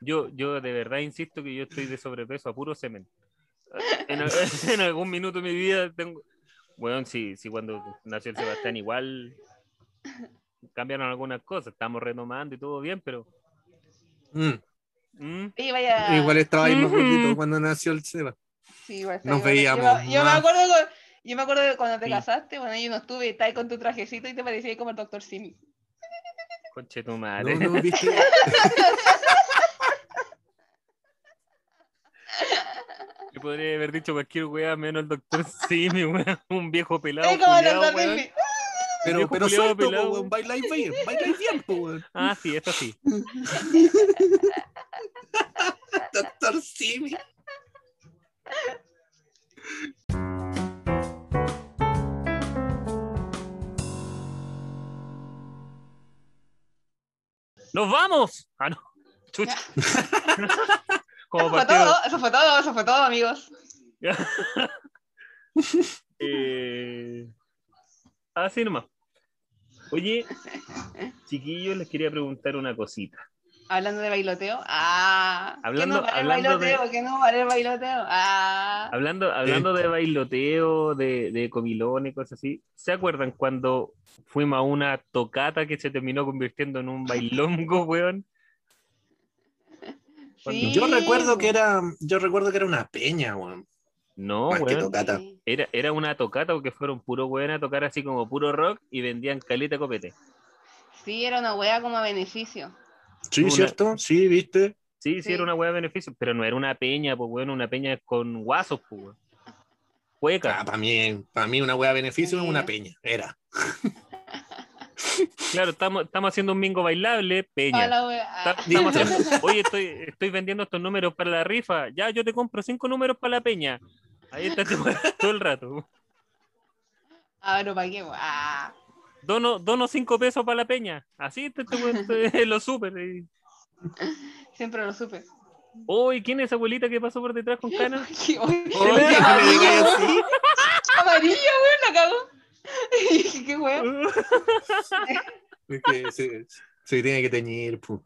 yo, yo de verdad insisto que yo estoy de sobrepeso a puro semen. En algún minuto de mi vida tengo. Bueno, sí, sí, cuando nació el Sebastián igual cambiaron algunas cosas. Estamos retomando y todo bien, pero. Mm. ¿Mm? Sí, vaya. Igual estaba ahí más gordito cuando nació el Seba. Sí, igual está Nos igual. veíamos Yo, me- yo me más. acuerdo cu- yo me acuerdo de cuando te Sí. casaste, bueno, yo no estuve, estabas ahí con tu trajecito y te parecía como el doctor Simi. Conche tu madre. No, no, viste. Yo podría haber dicho cualquier weá menos el doctor Simi, weón. Un viejo pelado. Es como el doctor. Simi. Pero, pero suelto, weón. Bailáis bien, bailáis bien, weón. Ah, sí, eso sí. Doctor Simi. ¡Nos vamos! Ah, no. Chucha. Como Eso fue todo, eso fue todo, eso fue todo, amigos. eh... Así nomás. Oye, chiquillos, les quería preguntar una cosita. Hablando de bailoteo. Ah, Hablando- que no vale el hablando de- bailoteo, que no vale el bailoteo. Ah, Hablando, hablando de bailoteo, de, de comilón y cosas así, ¿se acuerdan cuando fuimos a una tocata que se terminó convirtiendo en un bailongo, weón? sí. Yo recuerdo que era, yo recuerdo que era una peña, weón. No, Más weón. tocata. Era, era una tocata porque fueron puro weón a tocar así como puro rock y vendían caleta copete. Sí, era una wea como a beneficio. Sí, Una- ¿cierto? Sí, viste. Sí, sí, Sí. era una weá de beneficio, pero no era una peña, pues bueno, una peña con guasos, pues weón. Cueca. para mí, para mí una wea beneficio es una peña. Era. Claro, estamos, estamos haciendo un bingo bailable, peña. A wea. Estamos haciendo, oye, estoy, estoy vendiendo estos números para la rifa. Ya, yo te compro cinco números para la peña. Ahí está este weón todo el rato. Ah, ¿para qué? Ah, Dono, dono cinco pesos para la peña. Así está este este, lo super. y- siempre lo supe. Uy, ¿quién es esa abuelita que pasó por detrás con canas? Qué- Oye, caer así. Amarillo, weón, la cagó. Y dije, qué weón. Es que se, se tiene que teñir, pu.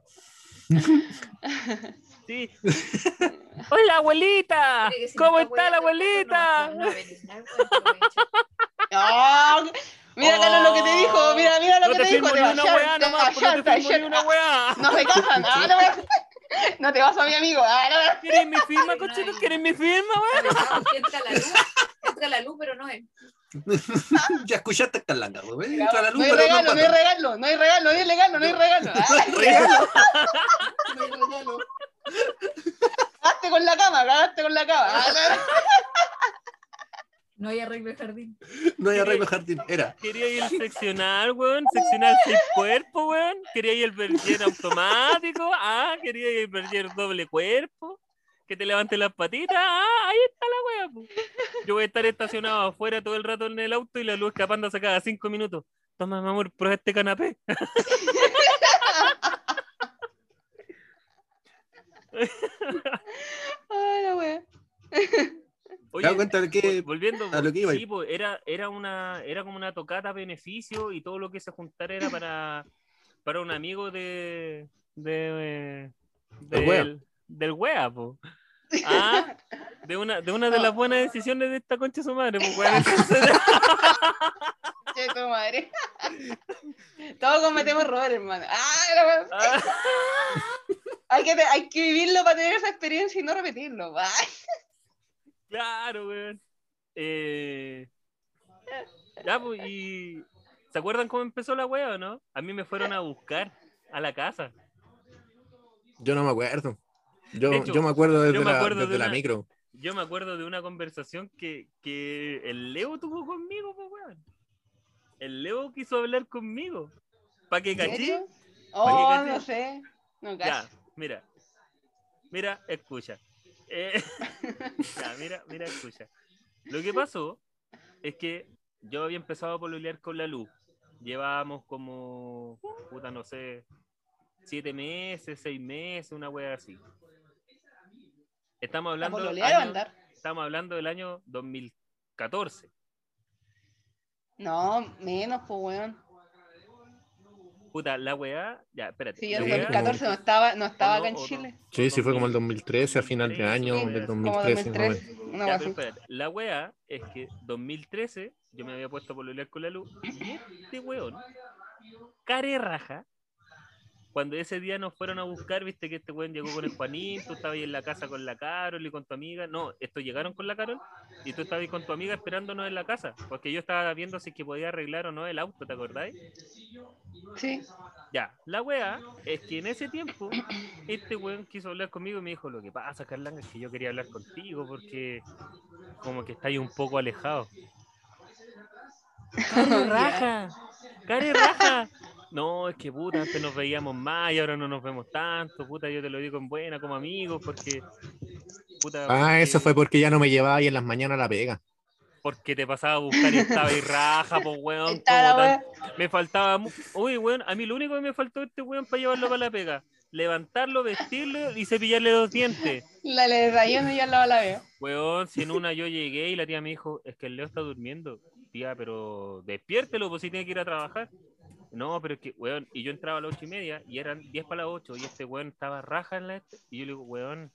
Sí. Hola, abuelita. ¿Cómo está la abuelita? No, no, no, mira, Carlos, lo que te dijo. Mira, mira lo No que te te dijo. Te ni va a una hallar, weá te va a nomás, te te una weá. No se casan. Ah, no, me- no te vas a mi amigo. Ah, no. ¿Quieres mi firma, cochito? ¿Quieres mi firma, weón? entra la luz, entra la luz, pero no es. ya escuchaste. Mira, Entra la luz, no hay regalo, no hay regalo, no hay regalo, no hay regalo, no hay regalo. No hay regalo. No hay regalo. Cagaste con la cama, cagaste con la cama. Ah, no, hay arreglo de jardín. No hay arreglo jardín. Era. Quería ir al seccional, weón. Seccional seis cuerpos, weón. Quería ir al berger automático. Ah, quería ir al berger doble cuerpo. Que te levante las patitas. Ah, ahí está la wea, po. Yo voy a estar estacionado afuera todo el rato en el auto y la luz escapándose cada cinco minutos. Toma, mi amor, prueba este canapé. Ay, la wea. ¿Te das cuenta de que volviendo, a lo que iba sí, era, era, una, era como una tocata a beneficio y todo lo que se juntara era para, para un amigo de, de, Del wea. del, del wea, po. Ah, de una, de una de las buenas decisiones de esta concha de su madre, pues, Che, tu madre. Todos cometemos errores, hermano. Ah, la wea. ah, Hay que, hay que vivirlo para tener esa experiencia y no repetirlo. Ay. claro, weón. Eh, ya, pues, y ¿se acuerdan cómo empezó la wea o no? A mí me fueron a buscar a la casa. yo no me acuerdo. Yo, De hecho, yo me acuerdo desde, la, de la una- micro. Yo me acuerdo de una conversación que, que el Leo tuvo conmigo, pues, weón. El Leo quiso hablar conmigo. ¿Para que ¿En caché? Oh, caché? no sé. No, Ya, cacho. Mira. Mira, escucha. Eh, ya, mira, mira, escucha. Lo que pasó es que yo había empezado a pololear con la luz. Llevábamos como, puta, no sé, siete meses, seis meses, una wea así. Estamos ¿A hablando, año- andar? estamos hablando del año 2014. No, menos, pues, weón. Puta, la weá, ya, espérate. Sí, weá- 2014 no estaba, no estaba acá en. Chile. Sí, sí, fue como el 2000. 2013, a final de 2013, año del Como 2013. más o menos. 2003, una Ya, wea pero así. espérate, la weá es que 2013 yo me había puesto a pololear con la luz y este weón, care raja, cuando ese día nos fueron a buscar, viste que este weón llegó con el Juanín, tú estabas ahí en la casa con la Carol y con tu amiga, no, estos llegaron con la Carol y tú estabas ahí con tu amiga esperándonos en la casa, porque yo estaba viendo si es que podía arreglar o no el auto, ¿te acordáis? Sí. Ya, la weá es que en ese tiempo este weón quiso hablar conmigo y me dijo, lo que pasa, Carlanga, es que yo quería hablar contigo porque como que estáis un poco alejado. ¡Care raja! ¡Care raja! No, es que puta, antes nos veíamos más y ahora no nos vemos tanto, puta, yo te lo digo en buena como amigos porque... Puta, Ah, porque- eso fue porque ya no me llevaba ahí en las mañanas a la pega. Porque te pasaba a buscar y estaba ahí raja, pues weón. Tan- me faltaba. Uy, weón, a mí lo único que me faltó este weón para llevarlo para la pega. Levantarlo, vestirlo y cepillarle los dientes. La le rayón y ya la la veo. Weón, si en una yo llegué y la tía me dijo, es que el Leo está durmiendo. Tía, pero despiértelo, pues si tiene que ir a trabajar. No, pero es que, weón, y yo entraba a las ocho y media y eran 10 para las 8 y este weón estaba raja en la este. Y yo le digo, weón.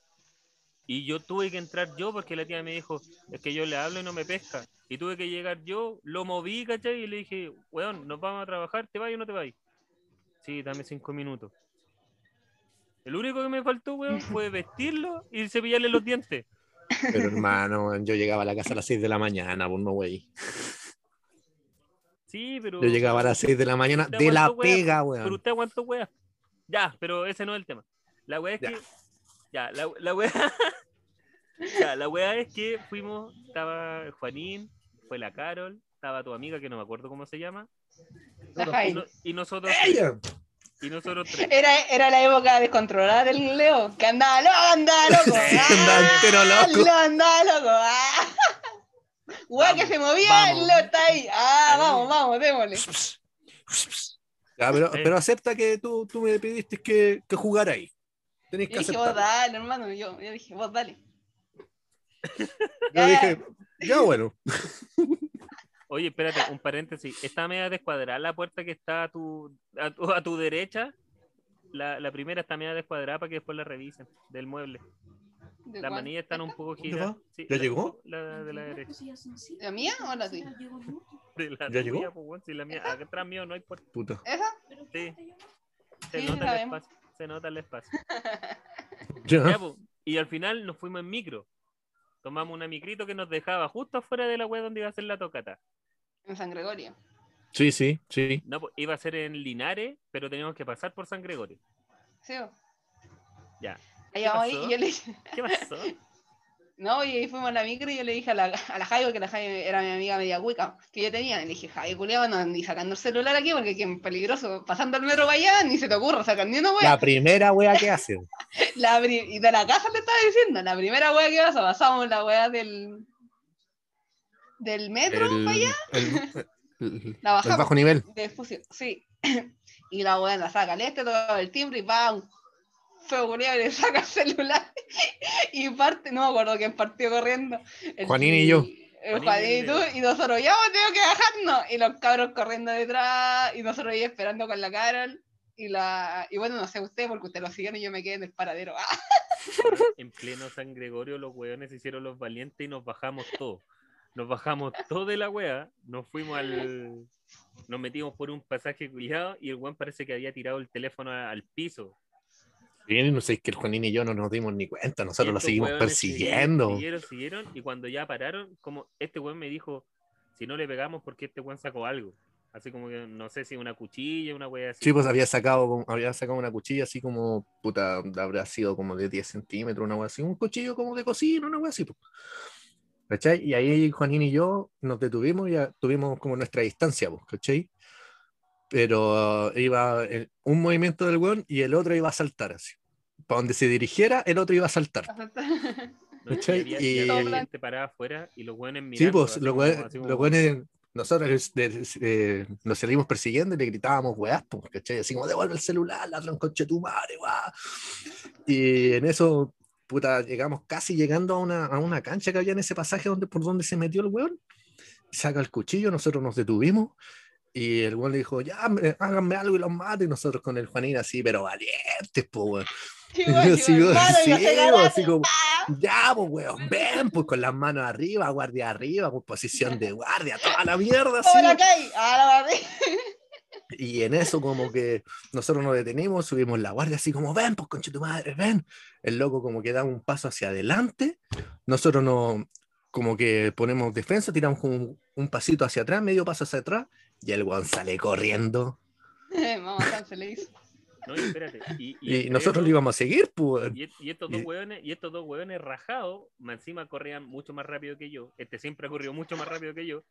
Y yo tuve que entrar yo porque la tía me dijo, es que yo le hablo y no me pesca. Y tuve que llegar yo, lo moví, ¿cachai? Y le dije, weón, nos vamos a trabajar, ¿te vas o no te vas? Sí, dame cinco minutos. El único que me faltó, weón, fue vestirlo y cepillarle los dientes. Pero hermano, yo llegaba a la casa a las 6 de la mañana, pues no, güey. Sí, pero. Yo llegaba a las 6 de la mañana ¿Usted de la pega, Pero weón. usted aguantó, weá. Ya, pero ese no es el tema. La weá es Ya. que Ya, la, la wea. ya, la wea es que fuimos, estaba Juanín, fue la Carol, estaba tu amiga que no me acuerdo cómo se llama. La Y, Jaime. no- y nosotros tres, ¡Ella! y nosotros tres. Era, era la época descontrolada del Leo, que andaba loco, andaba loco. andaba ah, entero loco. Leo andaba loco. Ah. Weá que Vamos, se movía, vamos. el Leo está ahí. Ah, Ahí. vamos, vamos, démosle. Ya, pero, Eh. pero acepta que tú, tú me pediste que, que jugara ahí. Tenés que Yo dije, vos aceptar. dale, hermano. Yo, yo dije, vos dale. Yo dije, ya bueno. Oye, espérate, un paréntesis. Está media descuadrada la puerta que está a tu, a tu, a tu derecha. La, la primera está media descuadrada para que después la revisen del mueble. ¿De Las cuál? manillas están un poco ¿Dónde giradas. Sí, ¿Ya la- llegó? La de la derecha. ¿La mía o la tuya? De la ¿Ya llegó? pues, si la mía, acá atrás mío no hay puerta. Puta. ¿Esa? Sí. Se Sí, nota el espacio. Se nota el espacio. Ya. Ya, pues, y al final nos fuimos en micro. Tomamos una micrito que nos dejaba justo afuera de la web donde iba a ser la tocata. En San Gregorio. Sí, sí, sí. No, pues, iba a ser en Linares, pero teníamos que pasar por San Gregorio. Sí. Ya. Ahí ¿Qué vamos ahí pasó? y yo le dije, ¿Qué pasó? no, y ahí fuimos a la micro y yo le dije a la, a la Jaime, que la Jaime era mi amiga media cuica, que yo tenía. Y le dije, Jaime, culiao, no ni sacando el celular aquí porque que es peligroso. Pasando el metro para allá, ni se te ocurra sacar ni una wea. La primera wea que hacen. La y de la casa le estaba diciendo, la primera wea que pasa, pasamos la wea del del metro El, para allá, el- el- la el bajamos bajo nivel. de fusión, sí. y la wea la saca el este, toca el timbre y ¡pam! Feo le saca el celular y parte, no me acuerdo quién partió corriendo. El- Juanín y yo. el Juanín y tú, y nosotros ya tengo que bajarnos. Y los cabros corriendo detrás, y nosotros ahí esperando con la Carol. Y, la, y bueno, no sé usted, porque usted lo siguieron y yo me quedé en el paradero. ¡Ah! En pleno San Gregorio los weones se hicieron los valientes y nos bajamos todos. Nos bajamos todo de la wea, nos fuimos al... Nos metimos por un pasaje culiado y el weón parece que había tirado el teléfono al piso. Bien, no sé, es que el Juanín y yo no nos dimos ni cuenta, nosotros lo seguimos persiguiendo. Siguieron, siguieron, y cuando ya pararon, como este weón me dijo, si no le pegamos, porque este weón sacó algo. Así como que no sé si una cuchilla, una wea así. Sí, pues había sacado, había sacado una cuchilla así como, puta, habrá sido como de 10 centímetros, una wea así, un cuchillo como de cocina, una wea así. pues. ¿Cachai? Y ahí Juanín y yo nos detuvimos y ya tuvimos como nuestra distancia, pues, ¿cachai? Pero iba el- un movimiento del weón y el otro iba a saltar así. Para donde se dirigiera, el otro iba a saltar. ¿no? Y Y- Todo gente parada afuera y los weones Sí, mirando. pues así los weones, los nosotros de- eh, nos seguimos persiguiendo y le gritábamos weás, pues, ¿cachai? Así como devuelve el celular, ladrón conche tu madre, weá. Y en eso, puta, llegamos casi llegando a una, a una cancha que había en ese pasaje donde, por donde se metió el weón. Saca el cuchillo, nosotros nos detuvimos. Y el weón le dijo, ya, me- háganme algo y los mato. Y nosotros con el Juanín así, pero valientes, pues, weón. Sí, bueno, Sí, bueno, sí, bueno, así como- ¡Ah! Ya, pues, weón, ven, pues con las manos arriba, guardia arriba, pues posición de guardia, toda la mierda, así. ¡Ahora caí! ¡Ahora maté! Y en eso, como que nosotros nos detenimos, subimos la guardia, así como, ven, pues, conche tu madre, ven. El loco, como que da un paso hacia adelante, nosotros no, como que ponemos defensa, tiramos como un, un pasito hacia atrás, medio paso hacia atrás, y el weón sale corriendo. Mamá le hizo. No, y espérate. Y, Y, entre nosotros esos- lo íbamos a seguir, pues. Y, y estos dos Y- hueones, y estos dos hueones rajados, más encima corrían mucho más rápido que yo. Este siempre ha corrido mucho más rápido que yo.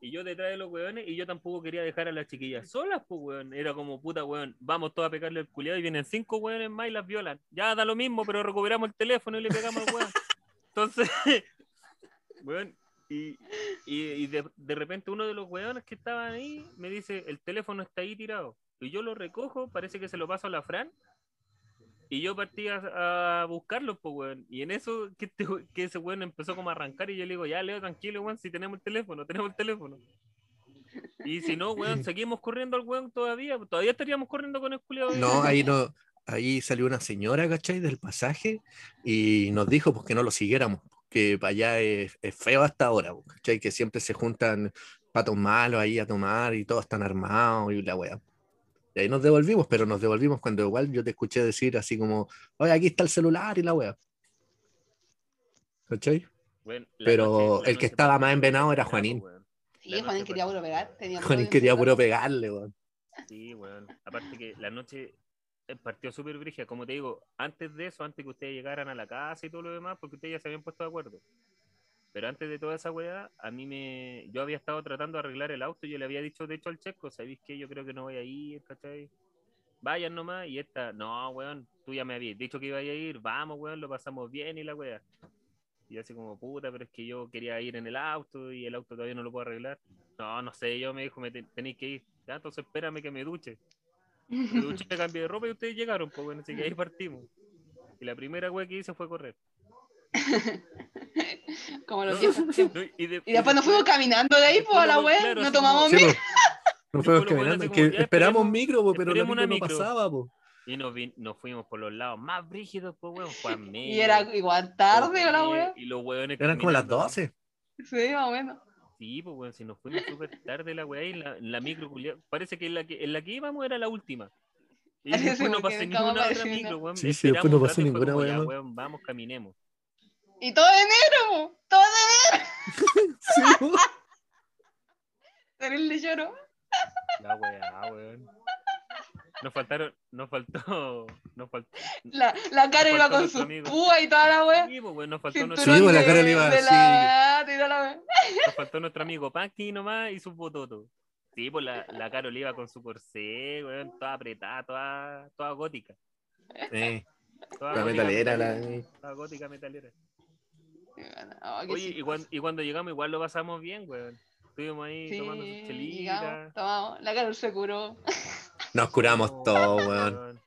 Y yo detrás de los hueones, y yo tampoco quería dejar a las chiquillas solas, pues hueón. Era como puta hueón, vamos todos a pegarle el culiado y vienen cinco hueones más y las violan. Ya da lo mismo, pero recuperamos el teléfono y le pegamos al hueón. Entonces, hueón, y, y, y de, de repente uno de los hueones que estaban ahí me dice, el teléfono está ahí tirado. Y yo lo recojo, parece que se lo paso a la Fran. Y yo partí a, a buscarlo, pues, weón. Y en eso, que, este que ese weón empezó como a arrancar y yo le digo, ya, Leo, tranquilo, weón, si tenemos el teléfono, tenemos el teléfono. Y si no, weón, seguimos corriendo al weón todavía, todavía estaríamos corriendo con el culiado. No, ahí no, ahí salió una señora, ¿cachai? Del pasaje y nos dijo pues que no lo siguiéramos, que para allá es, es feo hasta ahora, ¿cachai? Que siempre se juntan patos malos ahí a tomar y todos están armados y la wea. Y ahí nos devolvimos, pero nos devolvimos cuando igual yo te escuché decir así como, oye, aquí está el celular y la wea. ¿Cachai? La Pero noche- el que noche estaba más envenado era Juanín. Sí, Juanín quería puro pegar. Tenía Juanín quería puro pegarle, weón. Sí, weón. Aparte que la noche partió súper brígida. Como te digo, antes de eso, antes que ustedes llegaran a la casa y todo lo demás, porque ustedes ya se habían puesto de acuerdo. Pero antes de toda esa weá, a mí me. Yo había estado tratando de arreglar el auto. Yo le había dicho, de hecho, al checo, ¿sabéis qué? Yo creo que no voy a ir, ¿cachai? Vayan nomás. Y esta, no, weón, tú ya me habías dicho que iba a ir. Vamos, weón, lo pasamos bien y la weá. Y así como, puta, pero es que yo quería ir en el auto y el auto todavía no lo puedo arreglar. No, no sé, yo me dijo, me te- tenéis que ir. Ya, entonces espérame que me duche. Me duché, me cambié de ropa y ustedes llegaron, pues bueno, así que ahí partimos. Y la primera weá que hice fue correr. Como los No. No, y, de- Y después nos fuimos caminando de ahí, pues, a la wea. claro, no tomamos Sí, micro. Nos fuimos weones caminando. Que esperamos micro, po, pero la esperemos una micro no pasaba, po. Y nos, fuimos por los lados más brígidos, pues, weón. Juan Y era igual tarde o la wea. Y los weones. Eran como las caminando. 12. Sí, más o menos. Sí, pues, weón, si nos fuimos súper tarde la weá y la, la micro culia- Parece que en la que, en la que íbamos era la última. Y Sí, después no pasé ninguna otra micro, weón. Sí, sí, después no pasó ninguna como, weá weón, vamos, caminemos. Y todo de negro, po. Todo de Sí, po. terrible lloro. La weá, weón. Nos faltaron, nos faltó, nos faltó. La, la cara iba con amigo. púas y toda la wea. Sí, pues, weón, nos faltó nuestro, pues, la de- cara le iba así. nos faltó nuestro amigo Panky nomás y sus bototos. Sí, pues la, la Carol iba con su corsé, weón, toda apretada, toda, toda gótica. Sí, Toda la gótica metalera, la. Toda gótica metalera. Oh, y cuando, y cuando llegamos igual lo pasamos bien, weón. Estuvimos ahí Sí, tomando sus chelitas. La cara se curó. Nos curamos Oh, todo, weón.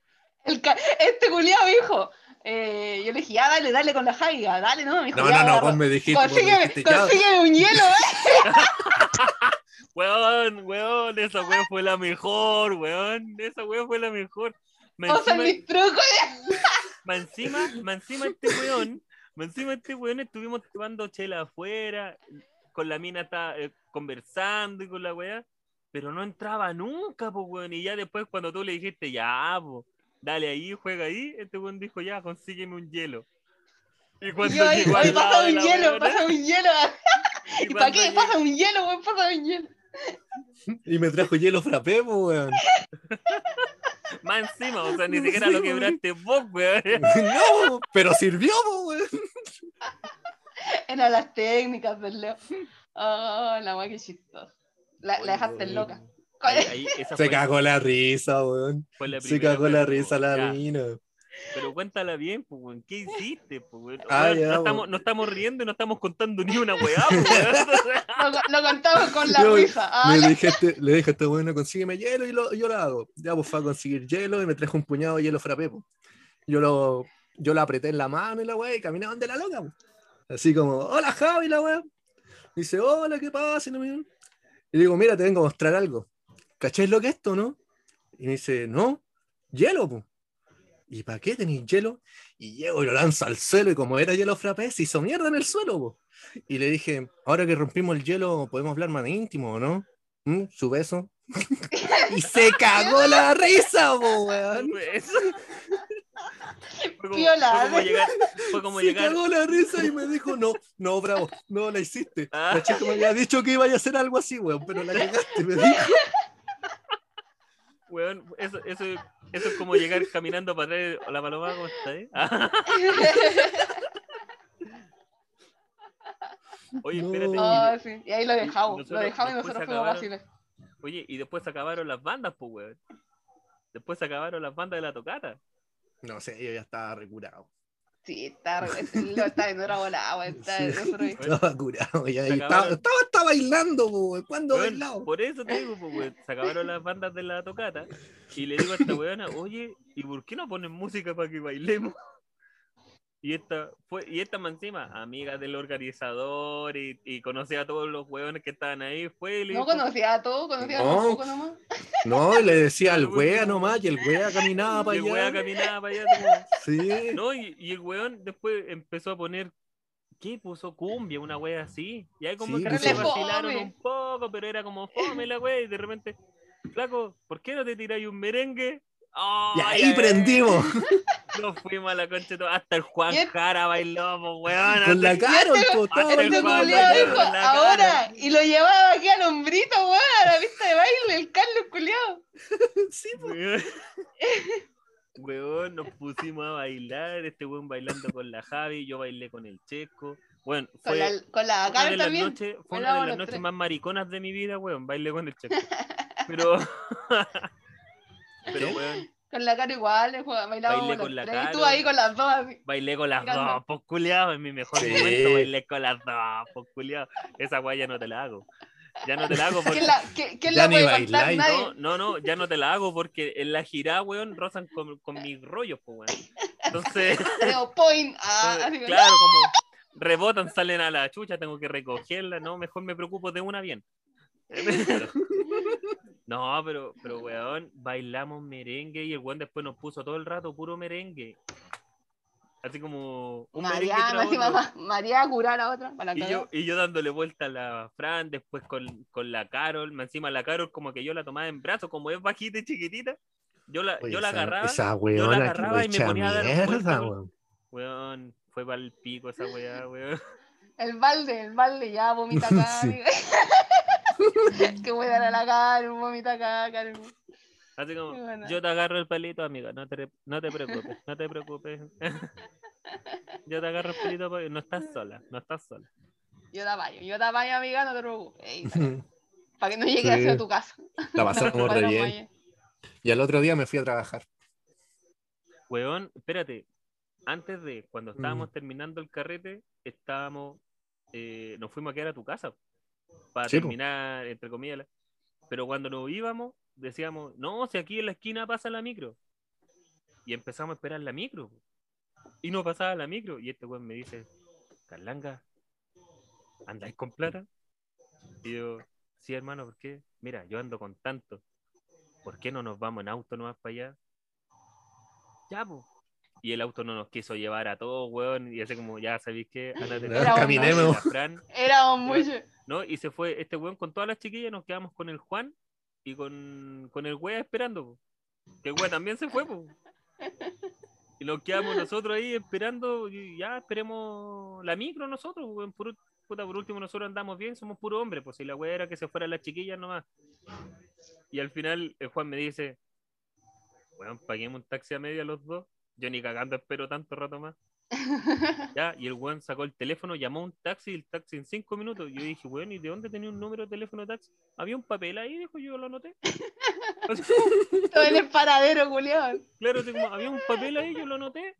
Este culiado me dijo. eh, yo le dije, ya dale, dale con la jaiga, dale, no, me dijo, No, no, no, vos me dijiste. me consígueme, consígueme un hielo, eh. Weón, weón, esa weón fue la mejor, weón. Esa weón fue la mejor. Más O sea, mis trucos. más encima, más encima este weón, más encima este weón estuvimos tomando chela afuera, con la mina estaba eh, conversando y con la weá, pero no entraba nunca, pues weón. Y ya después cuando tú le dijiste, ya, po, dale ahí, juega ahí, este weón dijo, ya, consígueme un hielo. Y cuando Yo ahí, llegó pasa un hielo, pasa un hielo. y ¿Y para qué? Pasa un hielo, weón, pasa un hielo. Y me trajo hielo frappé, po, weón. Más encima, o sea, ni siquiera lo quebraste vos, weón. No, pero sirvió, po, weón. Eran las técnicas del Leo. Oh, la weá que chistoso. La, la dejaste Oye, loca. Ahí- ahí- esa Se fue- cagó la risa, weón. la Se cagó la risa la ya. mina. Pero cuéntala bien, pues, weón. ¿Qué hiciste, pues, weón? Ah, Weón, ya, no, estamos, no estamos riendo y no estamos contando ni una weá, po, weón. Lo, lo contamos con la risa. Ah, Le la- dije, a este, le dije a este bueno, consígueme hielo y lo, yo lo hago. Ya, pues fue a conseguir hielo y me trajo un puñado de hielo frappé, po. Yo lo, yo lo apreté en la mano y la weá y caminaban de la loca, po. Así como, hola Javi, la weá. Dice, hola, ¿qué pasa? Y no me- Y digo, mira, te vengo a mostrar algo. ¿Cacháis lo que es esto, no? Y me dice, no, hielo, po. ¿Y para qué tenéis hielo? Y llego y lo lanzo al suelo y como era hielo frappé, se hizo mierda en el suelo, po. Y le dije, ahora que rompimos el hielo, podemos hablar más íntimo, ¿o ¿no? ¿Mm? Su beso. y se cagó la risa, po, weón. Fue como, Piola, fue como llegar, fue como se llegar, cagó la risa y me dijo, no, no, bravo, no la hiciste. Ah. La chica me había dicho que iba a hacer algo así, weón, pero la cagaste, me dijo. weón, eso, eso, eso es como llegar caminando para atrás, hola paloma, ¿cómo estás? eh? Ah, Oye, No. espérate. Oh, sí. Y ahí lo dejamos. nosotros- lo dejamos y nosotros fuimos acabaron. fáciles. Oye, y después se acabaron las bandas, pues, weón. Después se acabaron las bandas de la tocata. No sé, yo ya estaba recurado. Sí, está, lo está en otra bola, weón. Está Sí, estaba curado, ya estaba, estaba, estaba bailando, po. ¿Cuándo bailado? por eso te digo, pues, weón, se acabaron las bandas de la tocata. Y le digo a esta weona, oye, ¿y por qué no ponen música para que bailemos? Y esta fue, y esta más encima, amiga del organizador y, y conocía a todos los weones que estaban ahí, fue y le No dijo, conocía a todos, conocía a No. unos pocos nomás. No, y le decía al wea nomás, y el wea caminaba para y el wea allá. caminaba para allá. como- Sí. No, y, y el weón después empezó a poner, ¿qué? Puso cumbia, una wea así. Y ahí como Sí, que puso- se vacilaron Fome. un poco, pero era como fome la wea. Y de repente, flaco, ¿por qué no te tiráis un merengue? Y ¡Ay, ahí prendimos. Nos fuimos a la concha de todo. Hasta el Juan el- Jara bailó, pues weón. Con la hasta- Carol, po, estaba bailando Juan con la culiado Carol. dijo, ahora, cara. y lo llevaba aquí al hombrito, weón, a la pista de baile, el Carlos culiado. Sí, po. Weón. Weón, nos pusimos a bailar, este weón bailando con la Javi, yo bailé con el Checo. Bueno, Con fue la, con la una de las también. noches, fue una de las noches tres. más mariconas de mi vida, weón, bailé con el Checo. Pero, pero ¿Qué? weón, Con la cara igual, Bailé con la tres. Caro. Y tú ahí con las dos así. bailé con las Mirando. dos, pues culiado, en mi mejor Sí. momento bailé con las dos, pues culiado. Esa weá ya no te la hago. Ya no te la hago porque... ¿Quién la, qué- quién la puede contar? bailáis, Nadie. No, no, no, ya no te la hago porque en la girada, weón, rozan con, con mis rollos, pues, weón. Entonces, point. Ah, claro, como rebotan, salen a la chucha, tengo que recogerla, no, mejor me preocupo de una bien. No, pero, pero, weón, bailamos merengue y el weón después nos puso todo el rato puro merengue. Así como un merengue Mariana, tras encima otro. ma- María curar a otra. Para la Y yo, y yo dándole vuelta a la Fran, después con, con la Carol, encima la Carol como que yo la tomaba en brazos, como es bajita y chiquitita, yo la, Oye, yo la esa- agarraba, Esa yo la agarraba y me echa ponía a dar mierda, vuelta, weón. weón, fue para el pico esa weá, weón. El balde, el balde, ya vomita acá. Sí. que voy a dar a la cara, vomita acá, Karen. Así como, yo te agarro el palito, amiga, no te, no te preocupes, no te preocupes. yo te agarro el palito, porque no estás sola, no estás sola. Yo te apaño, yo te apaño, amiga, no te preocupes. Para que no llegue Sí. hacia tu casa. La pasamos re bien. Y al otro día me fui a trabajar. Weón, espérate, antes de, cuando estábamos Mm. terminando el carrete, estábamos, eh, nos fuimos a quedar a tu casa para Sí, po. terminar, entre comillas. la- Pero cuando nos íbamos, decíamos, no, si aquí en la esquina pasa la micro. Y empezamos a esperar la micro. po. Y no pasaba la micro. Y este weón me dice, Carlanga, ¿andáis con plata? Y yo, sí, hermano, ¿por qué? Mira, yo ando con tanto. ¿Por qué no nos vamos en auto nomás para allá? Ya, pues. Y el auto no nos quiso llevar a todos, weón. Y así como, ya sabéis ándate. Ya, caminemos. Fran, Éramos muchos. ¿no? Y se fue este weón con todas las chiquillas, nos quedamos con el Juan y con, con el wea esperando. po. Que el wea también se fue, po. Y nos quedamos nosotros ahí esperando, y ya esperemos la micro nosotros, weón. Por, puta, por último nosotros andamos bien, somos puro hombres, pues si la wea era que se fueran las chiquillas nomás. Y al final el Juan me dice, weón, paguemos un taxi a media los dos. Yo ni cagando espero tanto rato más. Ya, y el weón sacó el teléfono, llamó a un taxi, el taxi en cinco minutos. Yo dije, weón, ¿y de dónde tenía un número de teléfono de taxi? Había un papel ahí, dijo, yo lo anoté. Todo en el paradero, culiao. claro, había un papel ahí, yo lo anoté.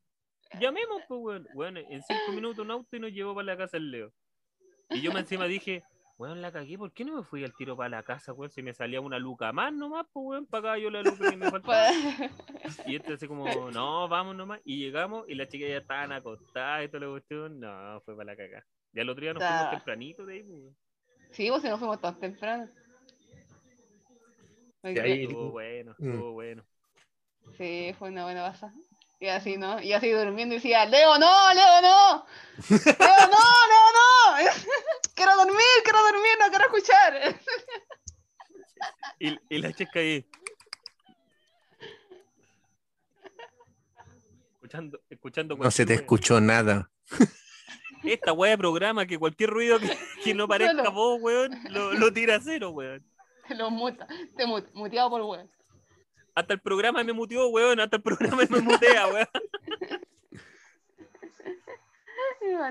Llamemos, pues, weón. Weón, en cinco minutos un auto y nos llevó para la casa el Leo. Y yo me encima dije, weón, la cagué, ¿por qué no me fui al tiro para la casa, weón? Si me salía una luca más nomás, pues, weón, pagaba yo la luca que me faltaba. Pues, Y este así como, no, vamos nomás. Y llegamos y las chicas ya estaban acostadas y toda la cuestión. No, fue para la caga. Ya el otro día nos fuimos tempranito de ahí. pues. sí, vos si nos fuimos todos temprano. Y ahí- Estuvo bueno, Mm. estuvo bueno. Sí, fue una buena pasada. Y así, ¿no? Y así durmiendo y decía, Leo, no, Leo, no. Leo, no, Leo, no. quiero dormir, quiero dormir, no quiero escuchar. Y, y la chica ahí. Escuchando, escuchando No se te escuchó nada. Esta wea de programa que cualquier ruido que, que no parezca Solo. vos, weón, lo, lo tira a cero, weón. Lo muta, te mut- muteado por weón. Hasta el programa me muteó, weón. Hasta el programa me mutea, weón.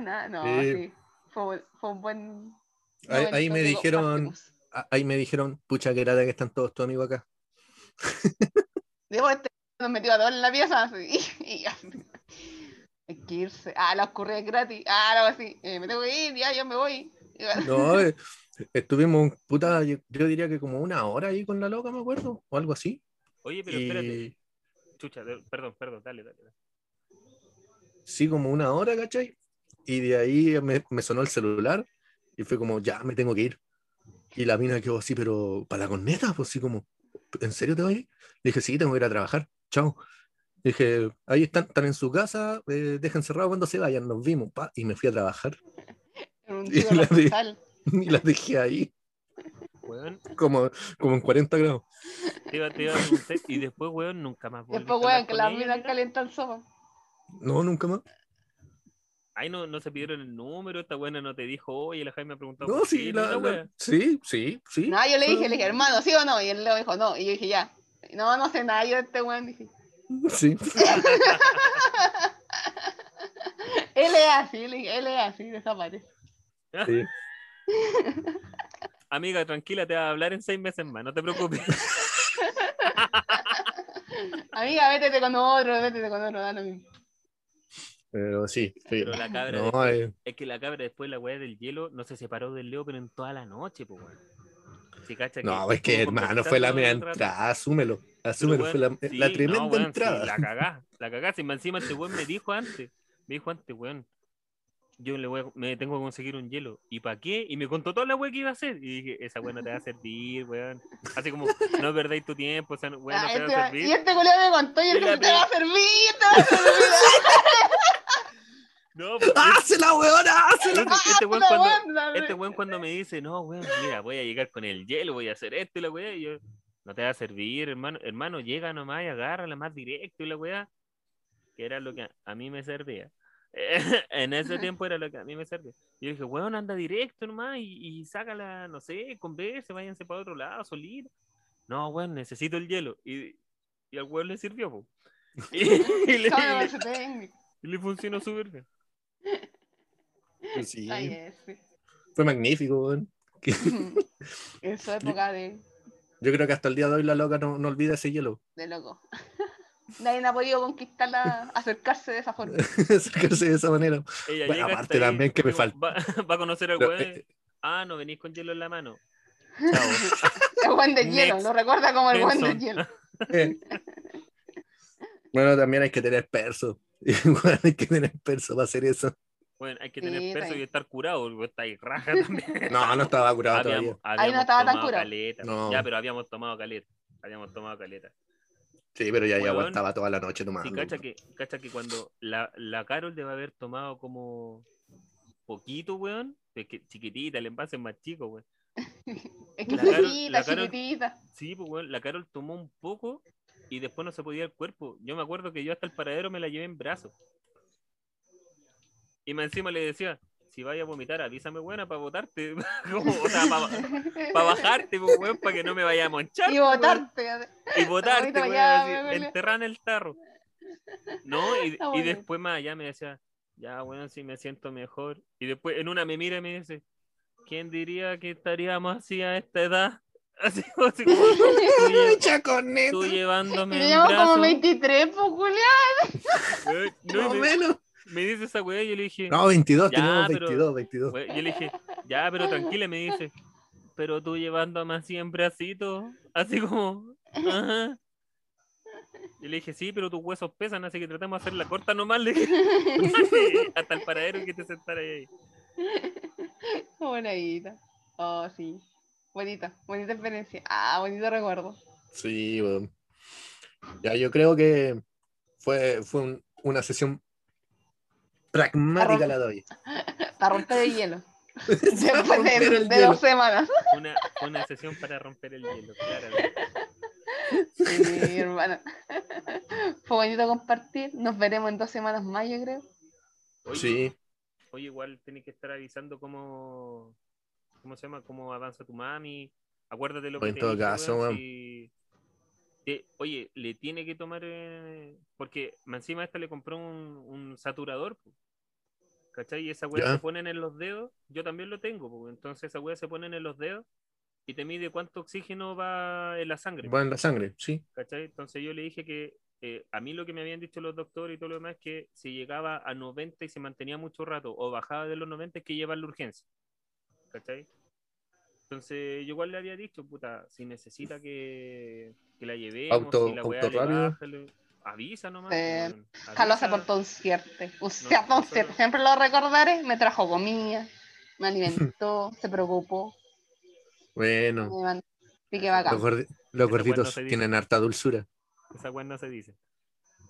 Nada, No, Sí. sí. Fue, fue un buen. Ahí, me dijeron, ahí me dijeron, pucha que grata que están todos tus amigos acá. Después este nos metió a todos en la pieza así, y ya. Hay que irse. Ah, la ocurría gratis. Ah, algo así. Eh, me tengo que ir, ya, yo me voy. Y No, eh, estuvimos, puta, yo, yo diría que como una hora ahí con la loca, me acuerdo, o algo así. Oye, pero espérate. Y Chucha, de- perdón, perdón, dale, dale. dale. sí, como una hora, ¿cachai? Y de ahí me, me sonó el celular y fue como, ya, me tengo que ir. Y la mina quedó así, pero para la corneta, pues así como, ¿en serio te vas a ir? Le dije, sí, tengo que ir a trabajar, chao. Dije, ahí están, están en su casa, eh, dejen cerrado cuando se vayan, nos vimos, pa, y me fui a trabajar en un Y la de- hospital. y las dejé ahí, Weón, como, como en 40 grados. te iba, te iba a preguntar, y después, weón, nunca más Después, weón, que las minas calientan sopa. No, nunca más. Ay, no, no se pidieron el número, esta buena no te dijo, oye, la Jaime me preguntó. No, sí, la- sí, sí, sí. No, yo le dije, le dije, hermano, ¿sí o no? Y el Leo dijo, no. Y yo dije, ya. No, no sé nada, yo este weón dije. Sí. Él es así, él él es así, desaparece. sí. Amiga, tranquila, te va a hablar en seis meses más, no te preocupes. Amiga, vétete con otro, vétete con otro, da lo mismo. Pero sí. sí. Pero la cabra, No, después- eh, es que la cabra después la weá del hielo no se separó del Leo, pero en toda la noche, pues weón. Sí, cacha no, es que hermano, fue la media entrada, asúmelo. Asúmelo, Pero, fue la, weón, la sí, tremenda no, weón, sí, entrada. la cagá, la cagá. Si encima este weón me dijo antes, me dijo antes, weón, yo le voy a- me tengo que conseguir un hielo. ¿Y para qué? Y me contó toda la weá que iba a hacer. Y dije, esa weá no te va a servir, weón. Así como, no perdáis tu tiempo, o sea, weón, no Ah, te va a este- servir. y este me contó y te va a servir, te va a servir. No, pues, ¡Hazla, weona! ¡Hazla! este, este weón La cuando, este weón cuando me dice, no, weón, mira, voy a llegar con el hielo, voy a hacer esto y la weá, y yo, no te va a servir, hermano, hermano, llega nomás y agárrala más directo y la weá, que era lo que a, a mí me servía. en ese tiempo era lo que a mí me servía. Y yo dije, weón, anda directo nomás y, y sácala, no sé, converse, váyanse para otro lado, solito. No, weón, necesito el hielo. Y, y al weón le sirvió, po. Y, y le, le funcionó súper bien. Sí, Ay, ese. fue magnífico, weón. En su época de, Yo creo que hasta el día de hoy la loca no, no olvida ese hielo. de loco. Nadie ha podido conquistarla, acercarse de esa forma. Sacarse de esa manera. Ella Bueno, aparte ahí, también que me falta. Va, va a conocer al weón. eh, Ah, no venís con hielo en la mano. El buen de hielo, Next. lo recuerda como el buen de hielo. eh. Bueno, también hay que tener perso. Igual hay que tener perso para hacer eso. Bueno, hay que Sí, tener perso y estar curado, porque está ahí raja también. No, no estaba curado habíamos, todavía. Ahí no estaba tan curado. caleta. No. Ya, pero habíamos tomado caleta. Habíamos tomado caleta. Sí, pero ya, ya Weón. aguantaba toda la noche tomando. Sí, cacha que, cacha que cuando la, la Carol debe haber tomado como poquito, weón. Es que chiquitita, el envase es más chico, weón. Es que La Carol- la Carol- chiquitita. Sí, pues, weón, la Carol tomó un poco y después no se podía el cuerpo. Yo me acuerdo que yo hasta el paradero me la llevé en brazos. Y más encima le decía, si vaya a vomitar, avísame, buena, para botarte. Como, o sea, para bajarte, pues, para que no me vaya a monchar. Y pues, weón. botarte. Y weón. enterrar en el tarro. No, y, y después más allá me decía, ya, bueno, sí me siento mejor. Y después en una me mira y me dice, ¿quién diría que estaríamos así a esta edad? Así, así como tú, llevándome Y en llevamos como brazos. 23, pues, Julián. No, Más menos. me dice esa weá y yo le dije, No, 22, Ya, teníamos pero- 22, 22. weón, yo le dije, ya, pero tranquila, me dice, pero tú llevándome así en bracitos, así como, ajá. Y le dije, sí, pero tus huesos pesan, así que tratemos de hacer la corta nomás. Le dije, hasta el paradero que te sentara ahí. Bonita. Oh, sí. Bonita, bonita experiencia. Ah, bonito recuerdo. Sí, weón. Ya, yo creo que fue, fue un- una sesión pragmática la de hoy. Para romper el hielo. Después de, el de hielo. dos semanas. Una, una sesión para romper el hielo, claro. Sí, hermano. Fue bonito compartir. Nos veremos en dos semanas más, yo creo. Sí, oye, igual tenés que estar avisando cómo, cómo se llama, cómo avanza tu mami. Acuérdate lo que En te todo dije, caso, weón, si- oye, le tiene que tomar, eh, porque encima esta le compró un, un saturador. ¿cachai? Y esa weá se ponen en los dedos, yo también lo tengo, po. entonces esa weá se ponen en los dedos y te mide cuánto oxígeno va en la sangre. va en la sangre, sí. ¿cachai? Entonces yo le dije que eh, a mí lo que me habían dicho los doctores y todo lo demás es que si llegaba a 90 y se mantenía mucho rato o bajaba de los 90 es que lleva la urgencia. ¿Cachai? Entonces yo igual le había dicho, puta, si necesita que, que la llevemos, Auto- si la weá auto le rápido. baja, le- avisa nomás. Eh, Carlos se avisa. portó un cierte. Un cierto, un nosotros- cierte. Siempre lo recordaré. Me trajo comida, me alimentó, se preocupó. Bueno. Así que los, gordi- los gorditos tienen harta dulzura. Esa weá no se dice.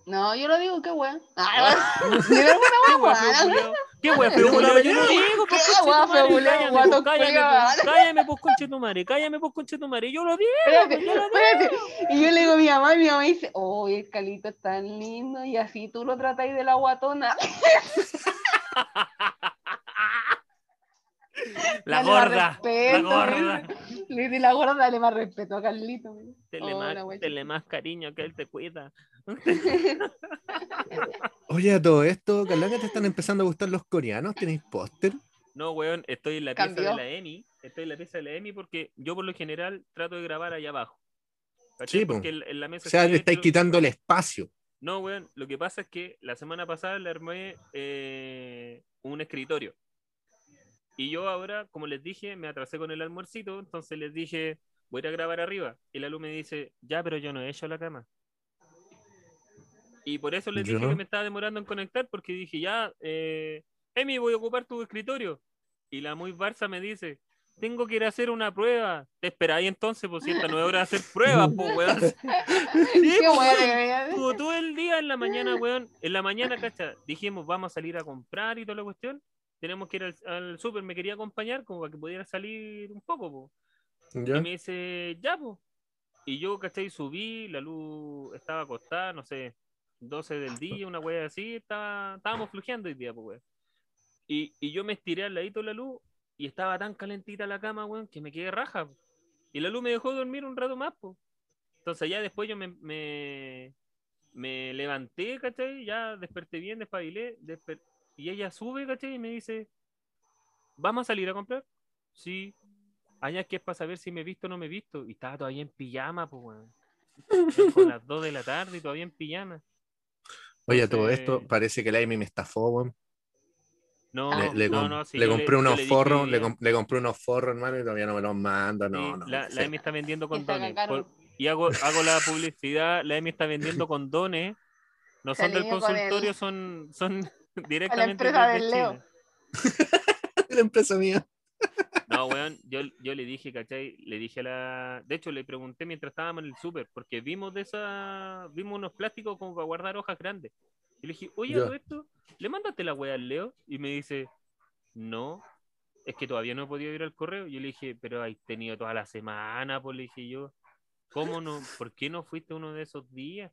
No, yo lo digo, qué weón. Ah, ¿Qué weá, weá? ¿Qué weá culiao? Yo no digo, pues, ¿Qué conche weá cállame, pues, cállame, pues, cállame, pues, conche tu madre, cállame, pues, conche tu madre. Yo lo digo, Espérate, pues, yo lo digo. espérate. Y yo le digo a mi mamá, y mi mamá dice, oh, el calito es tan lindo, y así tú lo tratáis de la guatona. La Dale gorda, la respeto, gorda. Le di la gorda, dale más respeto a Carlito. weón. Tenle, Hola, más, tenle más cariño que él te cuida. Oye, a todo esto, Carlanga, ¿te están empezando a gustar los coreanos? ¿Tenéis póster? No, weón, estoy en la pieza Cambió. de la EMI. Estoy en la pieza de la EMI porque yo por lo general trato de grabar allá abajo. ¿Cachai? Sí, po. porque en, en la mesa O sea, le estáis quitando el espacio. No, weón, lo que pasa es que la semana pasada le armé eh, un escritorio. Y yo ahora, como les dije, me atrasé con el almuercito, entonces les dije, voy a ir a grabar arriba. Y la luz me dice, ya, pero yo no he hecho la cama. Y por eso les dije no. que me estaba demorando en conectar, porque dije, ya, eh, Emi, voy a ocupar tu escritorio. Y la muy Barça me dice, tengo que ir a hacer una prueba. Te esperáis entonces, pues si esta no es hora de hacer pruebas, pues, weón. Sí, pues, todo el día en la mañana, weón. En la mañana, cacha, dijimos, vamos a salir a comprar y toda la cuestión. Tenemos que ir al, al súper, me quería acompañar como para que pudiera salir un poco, po. ¿Ya? Y me dice, ya, po. Y yo, ¿cachai? Subí, la luz estaba acostada, no sé, 12 del día, una wea así, estaba, estábamos flujeando hoy día, pues, weón. Y, y yo me estiré al ladito de la luz y estaba tan calentita la cama, weón, que me quedé raja. po. Y la luz me dejó dormir un rato más, pues. Entonces ya después yo me, me, me levanté, ¿cachai? Ya desperté bien, despabilé, desper- y ella sube, ¿cachai? Y me dice, ¿vamos a salir a comprar? Sí. Allá es que es para saber si me he visto o no me he visto. Y estaba todavía en pijama, pues, weón. Como las 2 de la tarde y todavía en pijama. Oye, a todo Entonces- esto, parece que la Amy me estafó, weón. No, Le, le no, sí, le compré unos forros, le, ya. com- le compré unos forros, hermano, y todavía no me los manda, no, Sí, no. la, sí. la Emi está vendiendo condones. Por- y hago, hago la publicidad, la Emi está vendiendo condones. No son del con consultorio, son, son directamente empresa desde del Leo. La empresa mía. No, weón, yo, yo le dije, ¿cachai? Le dije a la. De hecho, le pregunté mientras estábamos en el súper, porque vimos de esa. Vimos unos plásticos como para guardar hojas grandes. Y le dije, oye, todo esto, ¿le mandaste la weá al Leo? Y me dice, no, es que todavía no he podido ir al correo. Yo le dije, pero hay tenido toda la semana, pues le dije yo. ¿Cómo no? ¿Por qué no fuiste uno de esos días?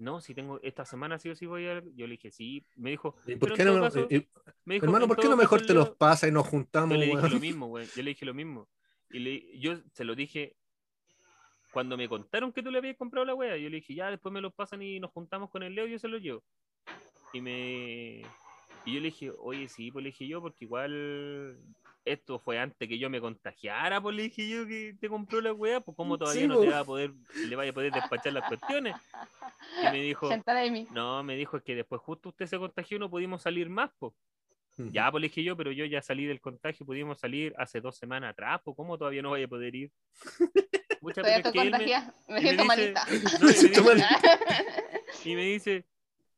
No, si tengo esta semana sí o sí voy a. Yo le dije, sí. Me dijo, ¿Y por qué no, todo caso- y- me dijo, hermano, "En ¿por qué no mejor te los pasa y nos yo juntamos, le dije lo mismo, güey. Yo le dije lo mismo. Y le, yo se lo dije cuando me contaron que tú le habías comprado la wea. Yo le dije, ya, después me los pasan y nos juntamos con el Leo y yo se los llevo. Y me. Y yo le dije, oye, sí, pues le dije yo, porque igual esto fue antes que yo me contagiara, pues le dije yo que te compró la wea, pues cómo todavía Sí, no te va a poder, le vaya a poder despachar las cuestiones. Y me dijo, no, me dijo es que después justo usted se contagió no pudimos salir más, pues. Ya, pues le dije yo, pero yo ya salí del contagio, pudimos salir hace dos semanas atrás, pues ¿cómo todavía no vaya a poder ir? Pucha, Todavía pero estoy es que él me- contagiada. Me, siento dice- malita. no, y, me Siento dice, y me dice,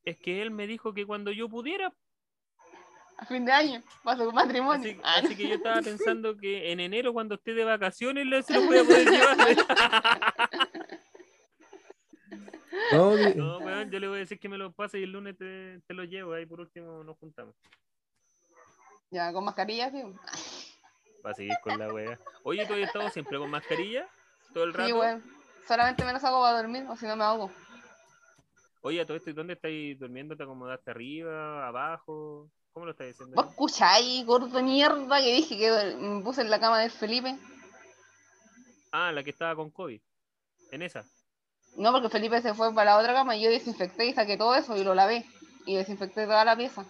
es que él me dijo que cuando yo pudiera, A fin de año, para su matrimonio. así, Ah, así que yo estaba pensando que en enero cuando esté de vacaciones se lo voy a poder llevar. No, no, weón, yo le voy a decir que me lo pase y el lunes te, te lo llevo, ahí por último nos juntamos. Ya, con mascarilla, sí. Va a seguir con la wea. Oye, ¿tú has estado siempre con mascarilla? ¿Todo el rato? Sí, weón. Solamente me los hago para dormir, o si no me ahogo. Oye, ¿a todo esto dónde estáis durmiendo? ¿Te acomodaste arriba, abajo? ¿Cómo lo estáis haciendo? ¿Vos escucháis, gordo de mierda, que dije que me puse en la cama del Felipe? Ah, la que estaba con COVID. En esa. No, porque Felipe se fue para la otra cama y yo desinfecté y saqué todo eso y lo lavé. Y desinfecté toda la pieza.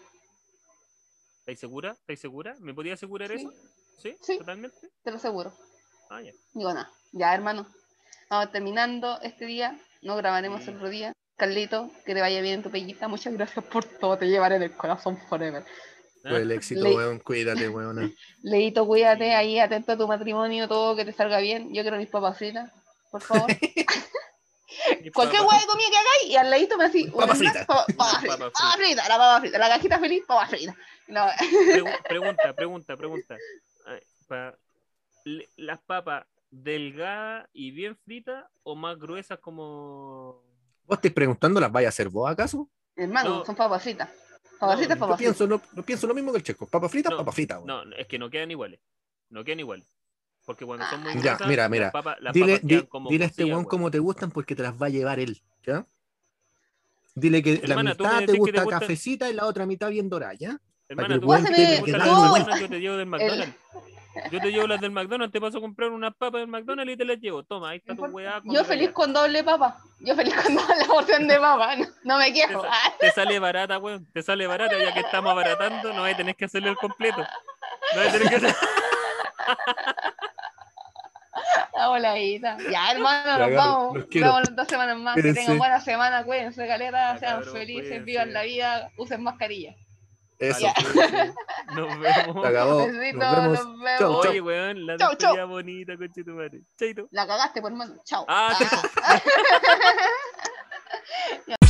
¿Estáis segura? ¿Estáis segura? ¿Me podía asegurar Sí. eso? ¿Sí? Sí. ¿Totalmente? Te lo aseguro. Ah, ya. Digo, nada. Ya, hermano. Vamos terminando este día. No grabaremos Sí. otro día. Carlito, que te vaya bien en tu pellita. Muchas gracias por todo. Te llevaré en el corazón forever. Fue el éxito, Le- weón. Cuídate, weón. Leito, cuídate ahí, atento a tu matrimonio, todo que te salga bien. Yo quiero mis papas fritas, por favor. Cualquier papa- hueá de comida que hagáis y al ladito me una- fritas. papa- papas Una fritas, papa papas fritas, la papa frita, la cajita feliz, papas fritas. No, Pregu- pregunta, pregunta, pregunta. ¿Las papas delgadas y bien fritas o más gruesas como... ¿Vos estáis preguntando, las vaya a hacer vos acaso? hermano, No. son papas fritas. Papas No, fritas, papas fritas. pienso, no, no pienso lo mismo que el checo. Papa frita, No, papa frita, weón. No, es que no quedan iguales. No quedan iguales. Porque cuando son muy Ah. Ya, gruesas, mira, mira. las papas, las Dile, papas di- quedan como dile a este weón cómo te gustan porque te las va a llevar él. ¿Ya? Dile que Hermana, me la mitad te que gusta te gusta- cafecita y la otra mitad bien dorada, ¿ya? Hermana, que tú gustan que una McDonald's, yo te llevo del McDonald's. Yo te llevo las del McDonald's, te paso a comprar unas papas del McDonald's y te las llevo. Toma, ahí está tu weá. Yo feliz con doble papa. Yo feliz con doble porción de papa. No, no me Te, quejo. sa- te sale barata, weón. Te sale barata, ya que estamos abaratando, no hay tenés que hacerle el completo. No hay tenés que hacer... La voladita. Ya, hermano, nos vamos. Nos vemos dos semanas más. Que tengan buena semana. Cuídense, caleta. Sean cabrón, felices, cuídense. vivan la vida. Usen mascarilla. Eso. Nos vemos. Acabó. Besito, nos vemos. Nos vemos. Chau, Oye, weón, la chau, despedida chau. bonita, conchito madre. Chaito. La cagaste, por hermano. Chao. Ah, ah.